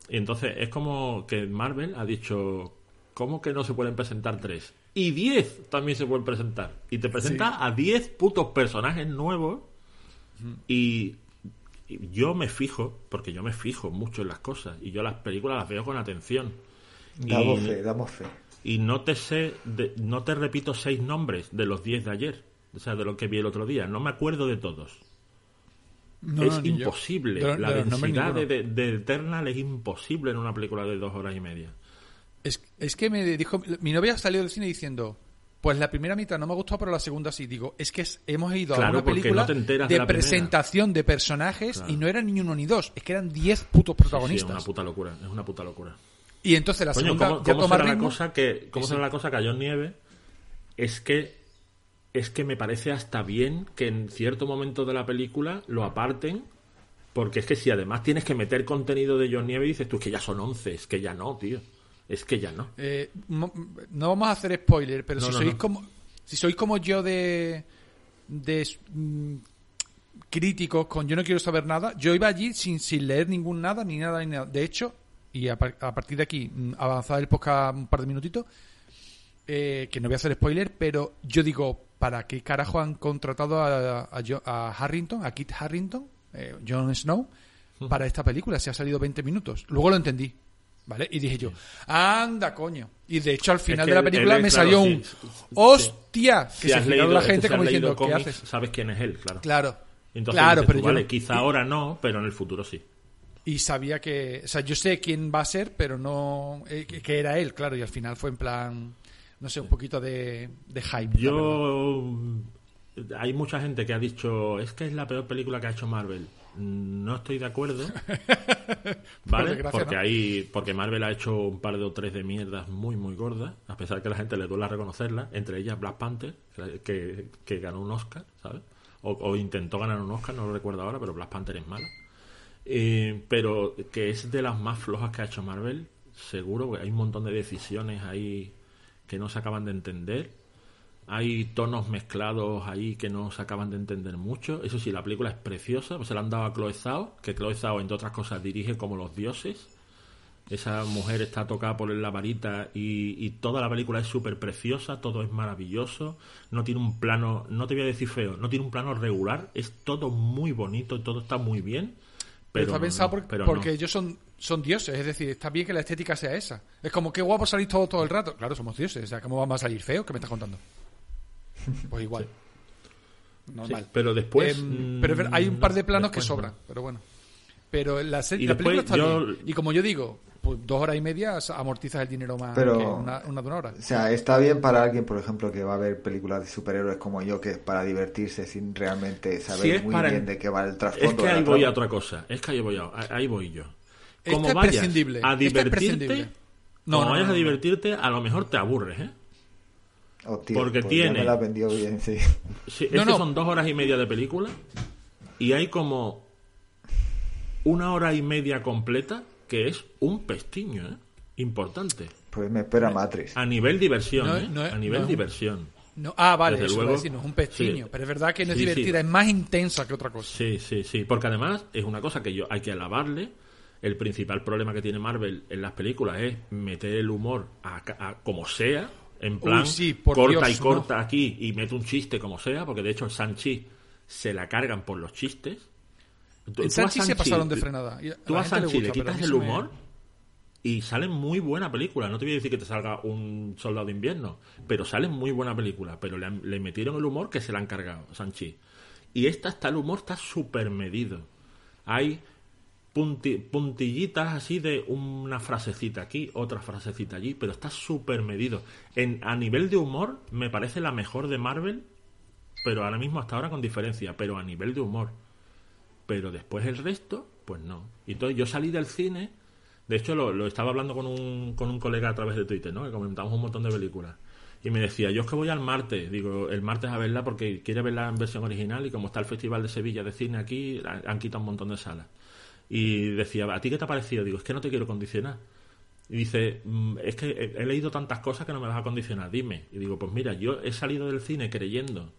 Y entonces es como que Marvel ha dicho, ¿cómo que no se pueden presentar tres? Y diez también se pueden presentar. Y te presenta a diez putos personajes nuevos y, y yo me fijo, porque yo me fijo mucho en las cosas y yo las películas las veo con atención. Damos Y- fe, damos fe. y no te sé, de- no te repito seis nombres de los diez de ayer, o sea, de lo que vi el otro día. No me acuerdo de todos. No, es no, ni yo. imposible. De- la densidad de, de, de Eternal es imposible en una película de dos horas y media. Es, es que me dijo, mi novia salió del cine diciendo, pues la primera mitad no me gustado, pero la segunda sí. Digo, es que es- hemos ido a una película no de, de la primera. presentación de personajes Claro. y no eran ni uno ni dos, es que eran diez putos Sí, es protagonistas. una puta locura, es una puta locura. Y entonces la Coño, segunda ¿cómo, ya cómo toma será la cosa que, cómo Sí, será la cosa que a John Nieve es que es que me parece hasta bien que en cierto momento de la película lo aparten porque es que si además tienes que meter contenido de John Nieve dices tú es que ya son 11, es que ya no, tío. Es que ya no. Eh, no vamos a hacer spoiler, pero No, si no, sois como si sois como yo de de mm, críticos con yo no quiero saber nada, yo iba allí sin, sin leer ningún nada ni nada ni nada. De hecho, y a, par- a partir de aquí mm, avanzar el podcast un par de minutitos, eh, que no voy a hacer spoiler, pero yo digo, ¿para qué carajo han contratado a, a a Harrington, a Kit Harrington, eh, Jon Snow, para esta película? Si ha salido 20 minutos. Luego lo entendí, ¿vale? Y dije yo, anda, coño. Y de hecho al final que de la película él, me claro, salió sí, un. ¡hostia! Si Que se has giraron leído, la gente si como diciendo, ¿qué cómics, haces? sabes quién es él, claro. Claro. Entonces claro, dices pero tú, yo... vale, quizá ahora no, pero en el futuro sí. y sabía que, o sea, yo sé quién va a ser, pero no eh, que, era él, claro, y al final fue en plan, no sé, un poquito de, de hype. Yo. Hay mucha gente que ha dicho, es que es la peor película que ha hecho Marvel. No estoy de acuerdo. ¿Vale? porque ¿no? hay, porque Marvel ha hecho un par de o tres de mierdas muy, muy gordas, a pesar que a la gente le duele reconocerlas, entre ellas Black Panther, que, que ganó un Oscar, ¿sabes? O, o intentó ganar un Oscar, no lo recuerdo ahora, pero Black Panther es mala. Eh, pero que es de las más flojas que ha hecho Marvel, seguro, porque hay un montón de decisiones ahí que no se acaban de entender. Hay tonos mezclados ahí que no se acaban de entender mucho. Eso sí, la película es preciosa. Pues se la han dado a Chloe Zhao, que Chloe Zhao, entre otras cosas, dirige como los dioses. Esa mujer está tocada por la varita y, y toda la película es súper preciosa, todo es maravilloso. No tiene un plano, no te voy a decir feo, no tiene un plano regular. Es todo muy bonito, todo está muy bien. Pero está pensado no, por- porque no. ellos son son dioses, es decir, está bien que la estética sea esa. Es como, qué guapo salir todo, todo el rato. Claro, somos dioses, o sea, ¿cómo vamos a salir feos? ¿Qué me estás contando? Pues igual. Normal. Sí, pero después, Em, pero es ver- hay un mm, par de planos que sobran, no. pero bueno. Pero la, se- Y la después película está yo- bien. Y como yo digo, pues dos horas y media amortizas el dinero más Pero- que una, una de una hora. O sea, está bien para alguien, por ejemplo, que va a ver películas de superhéroes como yo, que es para divertirse sin realmente saber Si muy para- bien de qué va el trasfondo. Es que ahí voy a otra cosa. Es que ahí voy, a- ahí voy yo. Esta Como es vayas prescindible, a esta es divertirte, prescindible. No, como no, vayas no, a no. divertirte, a lo mejor te aburres, ¿eh? Oh, tío, porque pues ya tiene- me la vendió bien, sí. Sí, es No, que no. son dos horas y media de película y hay como una hora y media completa que es un pestiño, ¿eh? Importante. Pues me espera Matrix. A nivel diversión, No, ¿eh? es- a nivel diversión. No, ah, vale, Desde eso luego, decir, no es un pestiño. sí. Pero es verdad que no es Sí, sí. divertida, es más intensa que otra cosa. Sí, sí, sí. Porque además es una cosa que yo hay que alabarle. El principal problema que tiene Marvel en las películas es meter el humor a como sea. En plan, sí, por corta Dios, y corta aquí y mete un chiste como sea. Porque de hecho el Sanchi se la cargan por los chistes. Tú- En Sanchi se pasaron de frenada. A Tú a Sanchi le gusta, quitas el me- humor y sale muy buena película. No te voy a decir que te salga un soldado de invierno, pero sale muy buena película. Pero le metieron el humor que se la han cargado, Sanchi. Y esta está, el humor está súper medido. Hay punti- puntillitas así de una frasecita aquí, otra frasecita allí, pero está súper medido. En, a nivel de humor, me parece la mejor de Marvel, pero ahora mismo hasta ahora con diferencia, pero a nivel de humor. Pero después el resto, pues no. Entonces yo salí del cine, de hecho lo, lo estaba hablando con un, con un colega a través de Twitter, ¿no? Que comentamos un montón de películas. Y me decía, yo es que voy al martes, digo, el martes a verla porque quiere verla en versión original y como está el Festival de Sevilla de Cine aquí, han quitado un montón de salas. Y decía, ¿a ti qué te ha parecido? Digo, es que no te quiero condicionar. Y dice, "Mm, es que he, leído tantas cosas que no me vas a condicionar, dime. Y digo, pues mira, yo he salido del cine creyendo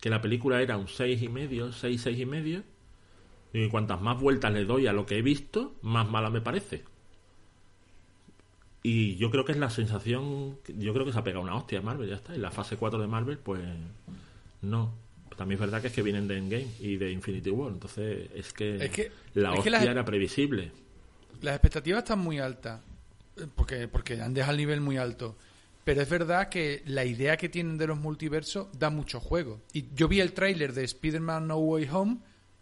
que la película era un seis y medio, seis, seis y medio, y cuantas más vueltas le doy a lo que he visto, más mala me parece. Y yo creo que es la sensación, yo creo que se ha pegado una hostia Marvel, ya está. Y la fase 4 de Marvel, pues no. También es verdad que es que vienen de Endgame y de Infinity War, entonces es que, Es que- la es que hostia las- era previsible. Las expectativas están muy altas, eh, porque, porque han dejado el nivel muy alto. Pero es verdad que la idea que tienen de los multiversos da mucho juego. Y yo vi el tráiler de Spider-Man No Way Home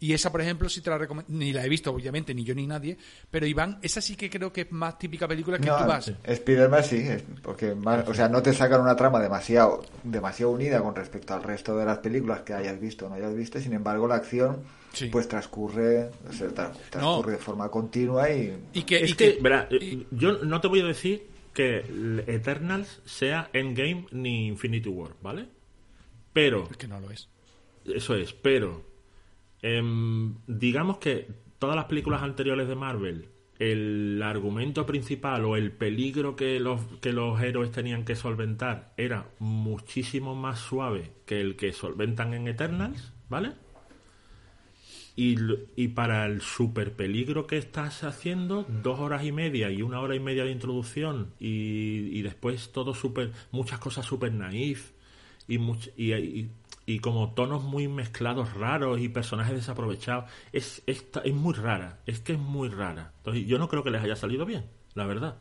y esa, por ejemplo, sí te la recomiendo. Ni la he visto, obviamente, ni yo ni nadie. Pero Iván, esa sí que creo que es más típica película que No, tú vas. Spider-Man sí, porque más- o sea, no te sacan una trama demasiado, demasiado unida con respecto al resto de las películas que hayas visto o no hayas visto, sin embargo la acción Sí. pues transcurre, o sea, tra- transcurre de forma continua y Y que, Es y que, que- verá, eh, y- yo no te voy a decir que Eternals sea Endgame ni Infinity War, ¿vale? Pero, es que no lo es. eso es, pero em, digamos que todas las películas anteriores de Marvel, el argumento principal o el peligro que los, que los héroes tenían que solventar era muchísimo más suave que el que solventan en Eternals, ¿vale? Y, y para el super peligro que estás haciendo, dos horas y media y una hora y media de introducción y, y después todo super, muchas cosas super naif y, much- y, y- y como tonos muy mezclados raros y personajes desaprovechados, es, es, es muy rara, es que es muy rara. Entonces yo no creo que les haya salido bien, la verdad.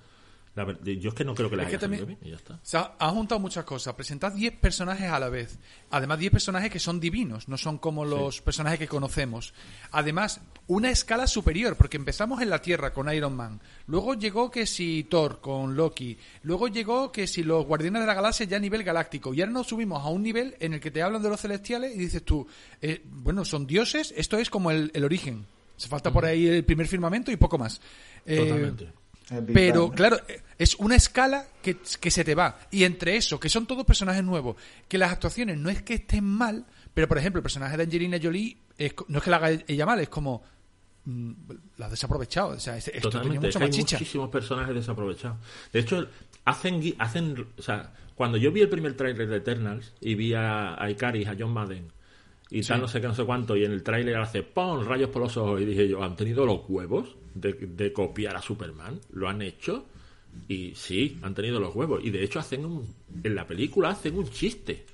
La yo es que no creo que les Es haya también- bien y ya está. O sea, han juntado muchas cosas. Presentad 10 personajes a la vez. Además, 10 personajes que son divinos, no son como los personajes que conocemos. Además, una escala superior, porque empezamos en la Tierra con Iron Man. Luego llegó que si Thor con Loki. Luego llegó que si los Guardianes de la Galaxia ya a nivel galáctico. Y ahora nos subimos a un nivel en el que te hablan de los celestiales y dices tú, eh, bueno, son dioses, esto es como el, el origen. Se falta por ahí el primer firmamento y poco más. Eh, Totalmente. pero, claro, eh, es una escala que, que se te va. Y entre eso, que son todos personajes nuevos, que las actuaciones no es que estén mal, pero por ejemplo, el personaje de Angelina Jolie es no es que la haga ella mal, es como. mm, la has desaprovechado. O sea, es- esto tenía Totalmente, es mucho que hay muchísimos personajes desaprovechados. De hecho, hacen, hacen, o sea, cuando yo vi el primer tráiler de Eternals y vi a, a Icaris, a John Madden y tal, no sé qué, no sé cuánto, y en el tráiler hace ¡pum! rayos por los ojos y dije yo, ¿han tenido los huevos de, de copiar a Superman? ¿Lo han hecho? Y sí, han tenido los huevos. Y de hecho hacen un, en la película hacen un chiste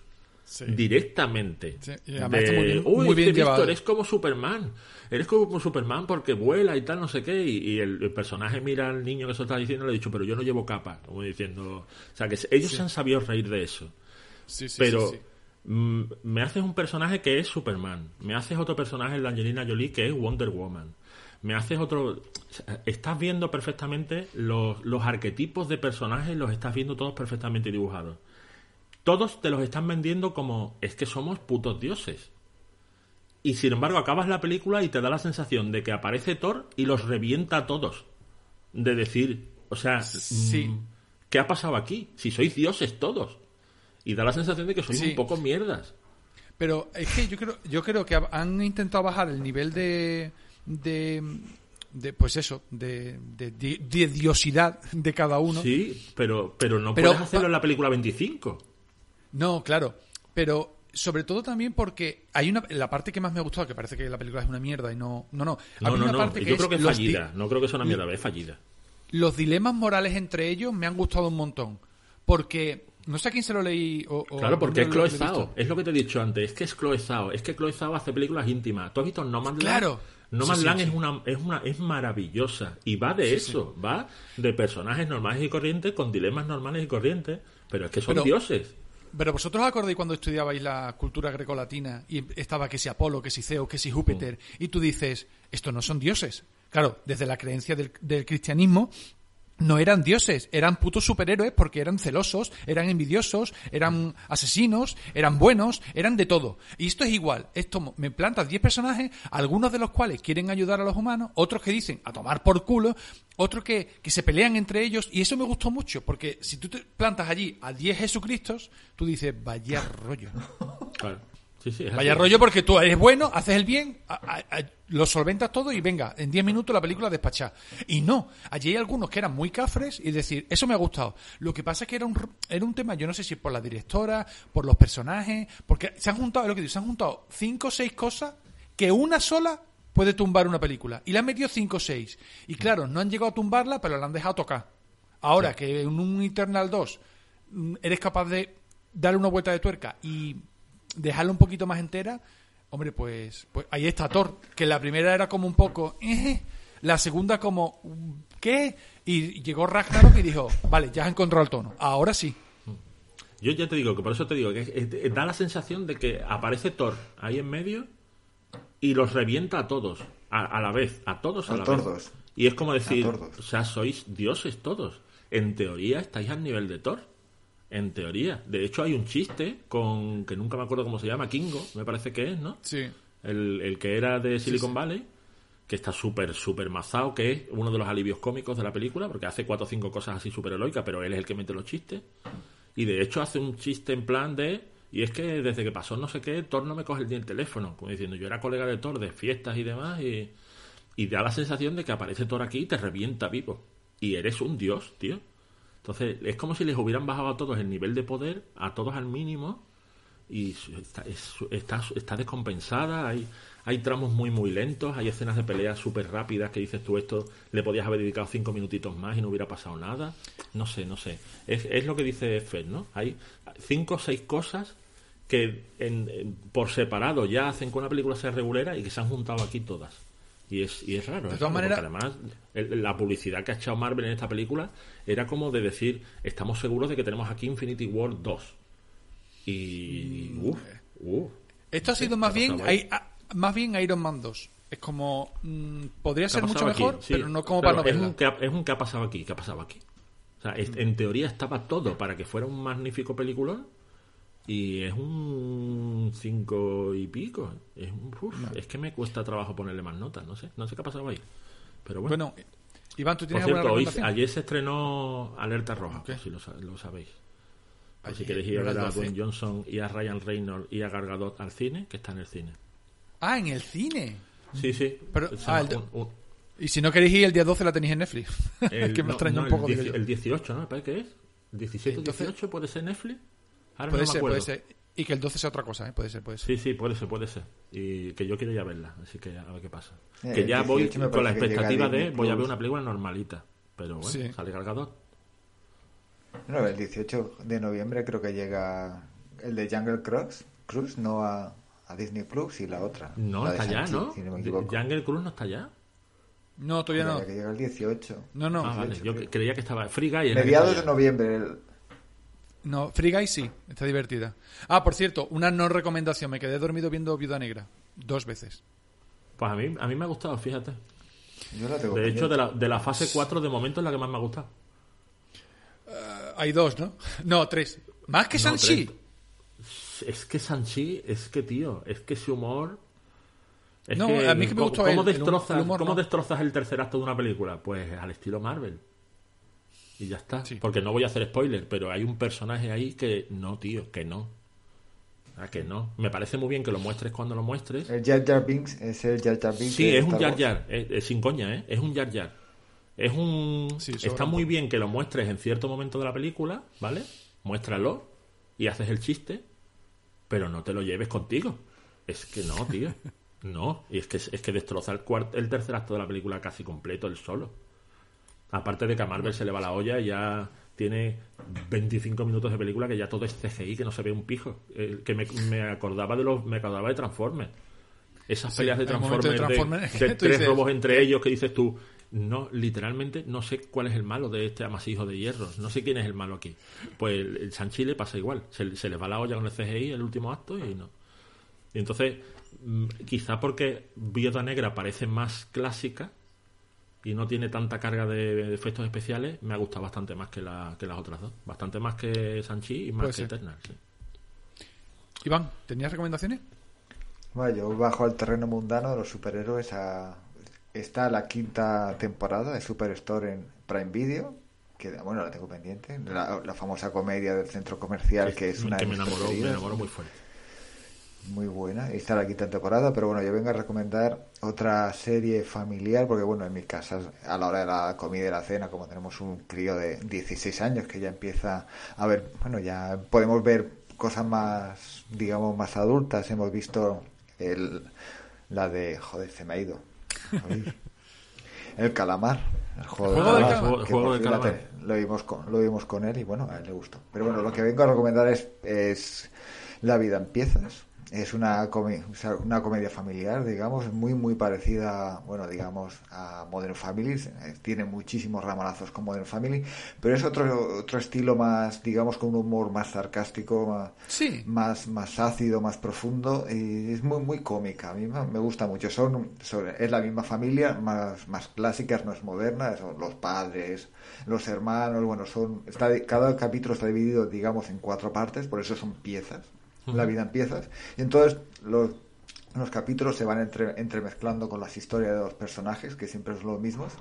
Sí. directamente. Sí, y además De, está muy bien- "Uy, muy es que bien Víctor, llevado". eres como Superman. Eres como Superman porque vuela y tal, no sé qué. Y, y el, el personaje mira al niño que se está diciendo y le ha dicho, pero yo no llevo capa. Como diciendo. O sea, que ellos se han sabido reír de eso. Pero mm, me haces un personaje que es Superman. Me haces otro personaje, la Angelina Jolie, que es Wonder Woman. Me haces otro. Estás viendo perfectamente los, los arquetipos de personajes, los estás viendo todos perfectamente dibujados. Todos te los están vendiendo como es que somos putos dioses. Y sin embargo, acabas la película y te da la sensación de que aparece Thor y los revienta a todos. De decir, o sea, Sí. mm, ¿qué ha pasado aquí? Si sois dioses todos. Y da la sensación de que sois Sí. un poco mierdas. Pero es que yo creo, yo creo que han intentado bajar el nivel de, de, de, pues eso, de, de, de- diosidad de cada uno. Sí, pero, pero no Pero- puedes hacerlo en la película 25. No, claro, pero sobre todo también porque hay una la parte que más me ha gustado, que parece que la película es una mierda y no, no, no. No, no, una no. parte Yo es creo que es fallida. No creo que sea una mierda, es fallida. los dilemas morales entre ellos me han gustado un montón. Porque, no sé a quién se lo leí o... o Claro, porque es Chloe. Zhao. Es lo que te he dicho antes. Es que es Chloe Zhao. Es que Chloe Zhao hace películas íntimas. ¿Tú has visto No Man's Land? Claro. No Sí, Land sí. es una es una es maravillosa y va de eso, va de personajes normales y corrientes con dilemas normales y corrientes, pero es que son Pero- dioses. Pero vosotros os acordáis cuando estudiabais la cultura grecolatina y estaba que si Apolo, que si Zeus, que si Júpiter, Mm. y tú dices, estos no son dioses. Claro, desde la creencia del, del cristianismo, no eran dioses, eran putos superhéroes porque eran celosos, eran envidiosos, eran asesinos, eran buenos, eran de todo. Y esto es igual, esto me plantas 10 personajes, algunos de los cuales quieren ayudar a los humanos, otros que dicen a tomar por culo, otros que, que se pelean entre ellos, y eso me gustó mucho, porque si tú te plantas allí a 10 Jesucristos, tú dices, vaya rollo. Claro. Sí, sí, es Vaya así. rollo porque tú eres bueno, haces el bien, a- a- a- lo solventas todo y venga, en 10 minutos la película despachada. Y no, allí hay algunos que eran muy cafres y decir, eso me ha gustado. Lo que pasa es que era un, era un tema, yo no sé si por la directora, por los personajes, porque se han juntado, es lo que digo, se han juntado 5 o 6 cosas que una sola puede tumbar una película. Y le han metido 5 o 6. Y claro, no han llegado a tumbarla, pero la han dejado tocar. Ahora que en un Eternal 2 mm, eres capaz de darle una vuelta de tuerca y dejarla un poquito más entera, hombre, pues, pues ahí está Thor, que la primera era como un poco, eh, la segunda como, ¿qué? Y llegó Ragnarok y dijo, vale, ya has encontrado el tono, ahora sí. Yo ya te digo que por eso te digo que es- es- da la sensación de que aparece Thor ahí en medio y los revienta a todos a, a la vez, a todos a, A la tordos. vez. Y es como decir, o sea, sois dioses todos. En teoría estáis al nivel de Thor. En teoría. De hecho hay un chiste con que nunca me acuerdo cómo se llama, Kingo, me parece que es, ¿no? Sí. El, el que era de Silicon Valley, que está súper, súper mazado, que es uno de los alivios cómicos de la película, porque hace cuatro o cinco cosas así súper heroicas, pero él es el que mete los chistes. Y de hecho hace un chiste en plan de... Y es que desde que pasó no sé qué, Thor no me coge el, el teléfono. Como diciendo, yo era colega de Thor de fiestas y demás, y, y da la sensación de que aparece Thor aquí y te revienta vivo. Y eres un dios, tío. Entonces, es como si les hubieran bajado a todos el nivel de poder, a todos al mínimo, y está, es- está descompensada, hay, hay tramos muy muy lentos, hay escenas de pelea súper rápidas que dices tú esto le podías haber dedicado cinco minutitos más y no hubiera pasado nada, no sé, no sé, es, es lo que dice Fed, ¿no? Hay cinco o seis cosas que en- en- por separado ya hacen que una película sea regulera y que se han juntado aquí todas. Y es, y es raro. De es todas maneras- además el- la publicidad que ha echado Marvel en esta película era como de decir, estamos seguros de que tenemos aquí Infinity War 2. Y... Mm, Uf, uf. Esto ha sido ¿qué más bien, hay- ah, más bien Iron Man 2. Es como, mm, podría ¿Qué ser mucho mejor, Sí, pero no como para no es verla. un, que ha, es un que ha pasado aquí, que ha pasado aquí. O sea, es- en teoría estaba todo para que fuera un magnífico peliculón y es un cinco y pico. Es, un- uf, es que me cuesta trabajo ponerle más notas, no sé, no sé qué ha pasado ahí. Pero bueno, Bueno, Iván, ¿tú por tienes cierto, alguna hoy, ayer se estrenó Alerta Roja, Ok. si lo, lo sabéis. Por si queréis ir a ver las a 12. Dwayne Johnson y a Ryan Reynolds y a Gal Gadot al cine, que está en el cine. Ah, en el cine. Sí, sí. Pero- ah, llama el- un- un- Y si no queréis ir el día 12 la tenéis en Netflix. El- que me no, extraña no, un poco. El, digo 10 yo. el 18, ¿no? ¿Me parece que es? ¿El 17 o Entonces- 18 puede ser Netflix? Ahora Puede no me ser, acuerdo. puede ser. Y que el 12 sea otra cosa, ¿eh? Puede ser, puede ser. Sí, sí, puede ser, puede ser. Y que yo quiero ir a verla, así que a ver qué pasa. Eh, que ya voy 18 con la expectativa de voy a ver una película normalita. Pero bueno, Sí. sale Gal Gadot. No, el 18 de noviembre creo que llega el de Jungle Cruise, Cruise no a, a Disney Plus y la otra. No, la está ya, ¿no? Si no. Jungle Cruise no está ya. No, todavía no. Que llega el 18. No, no. ah, vale. sí, Yo sí. creía que estaba Free Guy. Mediados de ya. noviembre. el- No, Free Guy sí, está divertida. Ah, por cierto, una no recomendación. Me quedé dormido viendo Viuda Negra. Dos veces. Pues a mí, a mí me ha gustado, fíjate. Yo la tengo De hecho, de la, de la fase 4 de momento es la que más me ha gustado. Ah, Hay dos, ¿no? No, tres. ¿Más que No, tres. Es que Sanchi, es que tío, es que ese humor. Es No, a mí es que me ¿cómo- gustó ¿cómo, él, destrozas, el humor ¿Cómo no. destrozas el tercer acto de una película? Pues al estilo Marvel. Y ya está. Sí. Porque no voy a hacer spoiler, pero hay un personaje ahí que no, tío, que no. Ah, que no. Me parece muy bien que lo muestres cuando lo muestres. El Jar Jar Binks es el Jar Jar Binks. Sí, es un Jar. Jar, eh, sin coña, ¿eh? Es un Jar Jar. Es un... Sí, Está muy bien que lo muestres en cierto momento de la película, ¿vale? Muéstralo y haces el chiste, pero no te lo lleves contigo. Es que no, tío. No, y es que, es que destroza el, cuart- el tercer acto de la película casi completo, el solo. Aparte de que a Marvel se le va la olla y ya tiene 25 minutos de película que ya todo es CGI, que no se ve un pijo. Eh, que me, me acordaba de los me acordaba de Transformers. Esas Sí, peleas de Transformers, de de tres dices, robos entre ¿qué? ellos que dices tú, no, literalmente no sé cuál es el malo de este amasijo de hierro, no sé quién es el malo aquí. Pues el, el pasa igual, se, se le va la olla con el CGI el último acto y no. Y entonces, mm, quizá porque Viuda Negra parece más clásica y no tiene tanta carga de, efectos especiales, me ha gustado bastante más que, la, que las otras dos. Bastante más que Sanchi y más Puede que ser. Eternal. sí. Iván, ¿tenías recomendaciones? Bueno, yo bajo al terreno mundano de los superhéroes a... Está la quinta temporada de Superstore en Prime Video, que bueno, la tengo pendiente. La, la famosa comedia del centro comercial, que es una que de me enamoró, me enamoró muy fuerte. Muy buena. Está la quinta temporada, pero bueno, yo vengo a recomendar otra serie familiar, porque bueno, en mi casa, a la hora de la comida y la cena, como tenemos un crío de 16 años que ya empieza a ver, bueno, ya podemos ver cosas más, digamos, más adultas. Hemos visto el, la de, joder, se me ha ido. Ay. El calamar. El juego, del calamar. que Juego por del fin la calamar. te- lo vimos con, lo vimos con él y bueno, a él le gustó. Pero bueno, lo que vengo a recomendar es, es La vida en piezas. Es una, come- una comedia familiar, digamos, muy, muy parecida, bueno, digamos, a Modern Family. Eh, Tiene muchísimos ramalazos con Modern Family, pero es otro, otro estilo más, digamos, con un humor más sarcástico, más, Sí. más, más ácido, más profundo y es muy, muy cómica. A mí me gusta mucho. Son, son- es la misma familia, más, más clásicas, no es moderna. Son los padres, los hermanos. Bueno, son, está, cada capítulo está dividido, digamos, en cuatro partes, por eso son piezas. La vida en piezas. Y entonces los, los capítulos se van entre, entremezclando con las historias de los personajes, que siempre son los mismos.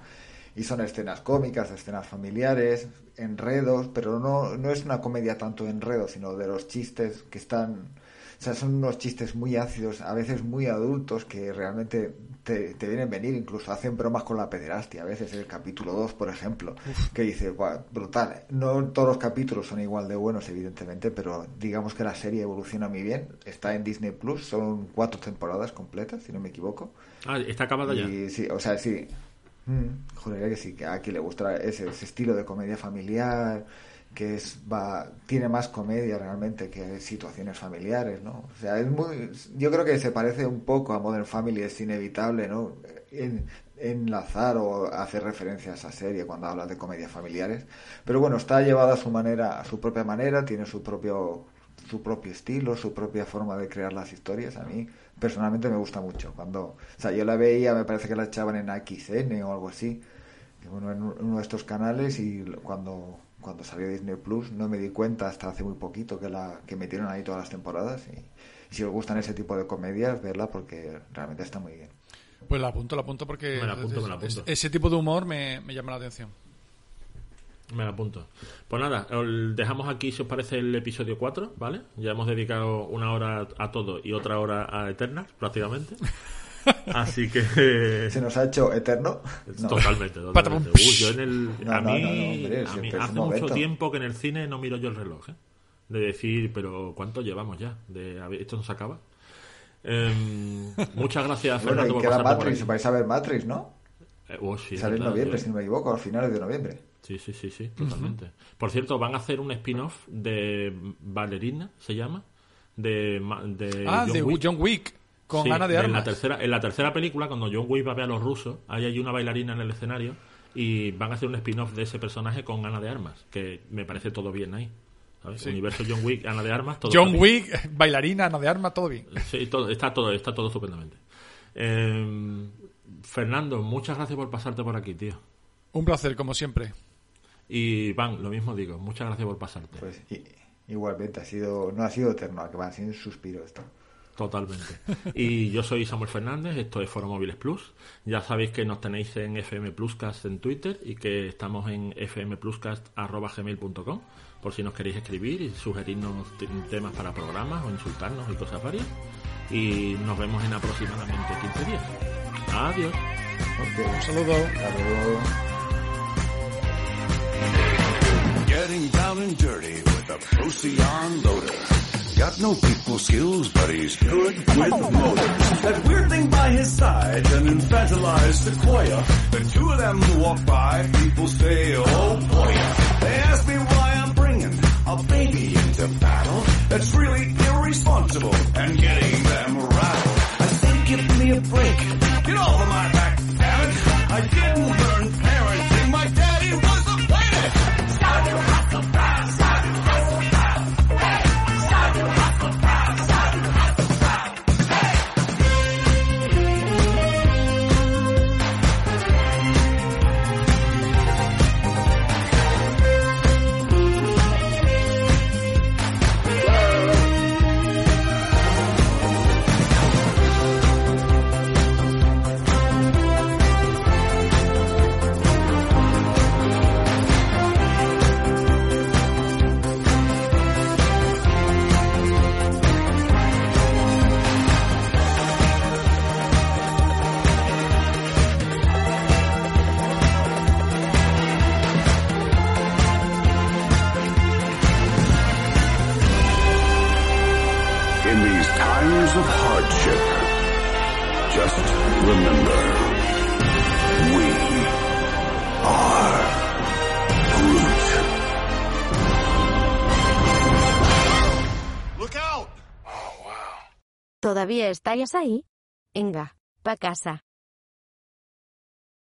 Y son escenas cómicas, escenas familiares, enredos, pero no, no es una comedia tanto de enredos, sino de los chistes que están... O sea, son unos chistes muy ácidos, a veces muy adultos, que realmente te, te vienen a venir, incluso hacen bromas con la pederastia, a veces en el capítulo 2, por ejemplo, que dice, "Buah, brutal. No todos los capítulos son igual de buenos, evidentemente, pero digamos que la serie evoluciona muy bien. Está en Disney Plus, son cuatro temporadas completas, si no me equivoco. Ah, está acabada ya. Sí, o sea, sí. Mm, juraría que sí, que a quien le gusta ese, ese estilo de comedia familiar, que es va tiene más comedia realmente que situaciones familiares, ¿no? O sea, es muy yo creo que se parece un poco a Modern Family, es inevitable, ¿no? En- enlazar o hacer referencia a esa serie cuando hablas de comedias familiares, pero bueno, está llevada a su manera, a su propia manera, tiene su propio su propio estilo, su propia forma de crear las historias. A mí personalmente me gusta mucho. Cuando, o sea, yo la veía, me parece que la echaban en XN o algo así, en uno de estos canales y cuando cuando salió Disney Plus no me di cuenta hasta hace muy poquito que la que metieron ahí todas las temporadas y, y si os gustan ese tipo de comedias verla porque realmente está muy bien. Pues la apunto, la apunto porque Me la apunto, es- me la apunto. es- ese tipo de humor me, me llama la atención. Me la apunto. Pues nada, os dejamos aquí, si os parece, el episodio 4, ¿vale? Ya hemos dedicado una hora a todo y otra hora a Eternal, prácticamente. Así que... Se nos ha hecho eterno. No. Totalmente, totalmente. Uy, yo en el, No, a mí, no, no, hombre, a si mí es que es hace mucho momento. tiempo que en el cine no miro yo el reloj, ¿eh? De decir, pero ¿cuánto llevamos ya? De, ¿Esto no se acaba? Em, muchas gracias, Bueno, Fernando, y por queda pasarte por Matrix, aquí. vais a ver Matrix, ¿no? Eh, oh, sí, Sale en noviembre, si no me equivoco, a finales de noviembre. Sí, sí, sí, sí, totalmente. Por cierto, van a hacer un spin-off de Valerina, se llama, de, ma- de ah, John de Wick. John Wick, con Sí, Ana de En Armas. la, tercera, en la tercera película, cuando John Wick va a ver a los rusos, ahí hay una bailarina en el escenario y van a hacer un spin-off de ese personaje con Ana de Armas, que me parece todo bien ahí. ¿sabes? Sí. Universo John Wick, Ana de Armas, todo John. Wick, bailarina, Ana de Armas, todo bien. Sí, todo, está todo, está todo estupendamente. Eh, Fernando, muchas gracias por pasarte por aquí, tío. Un placer, como siempre. Y Van, lo mismo digo, muchas gracias por pasarte. Pues i- igualmente, ha sido, no ha sido eterno, que van siendo un suspiro esto. Totalmente. Y yo soy Samuel Fernández, esto es Foro Móviles Plus. Ya sabéis que nos tenéis en FM Pluscast en Twitter y que estamos en fmpluscast.gmail.com por si nos queréis escribir y sugerirnos te- temas para programas o insultarnos y cosas varias. Y nos vemos en aproximadamente 15 días. Adiós. Un saludo. hasta luego. Getting down and dirty with a Procyon loader. Got no people skills, but he's good with motors. That weird thing by his side, an infantilized sequoia. The two of them walk by, people say, oh boy. They ask me why I'm bringing a baby into battle. That's really irresponsible and getting ¿Todavía estáis ahí? Venga, pa' casa.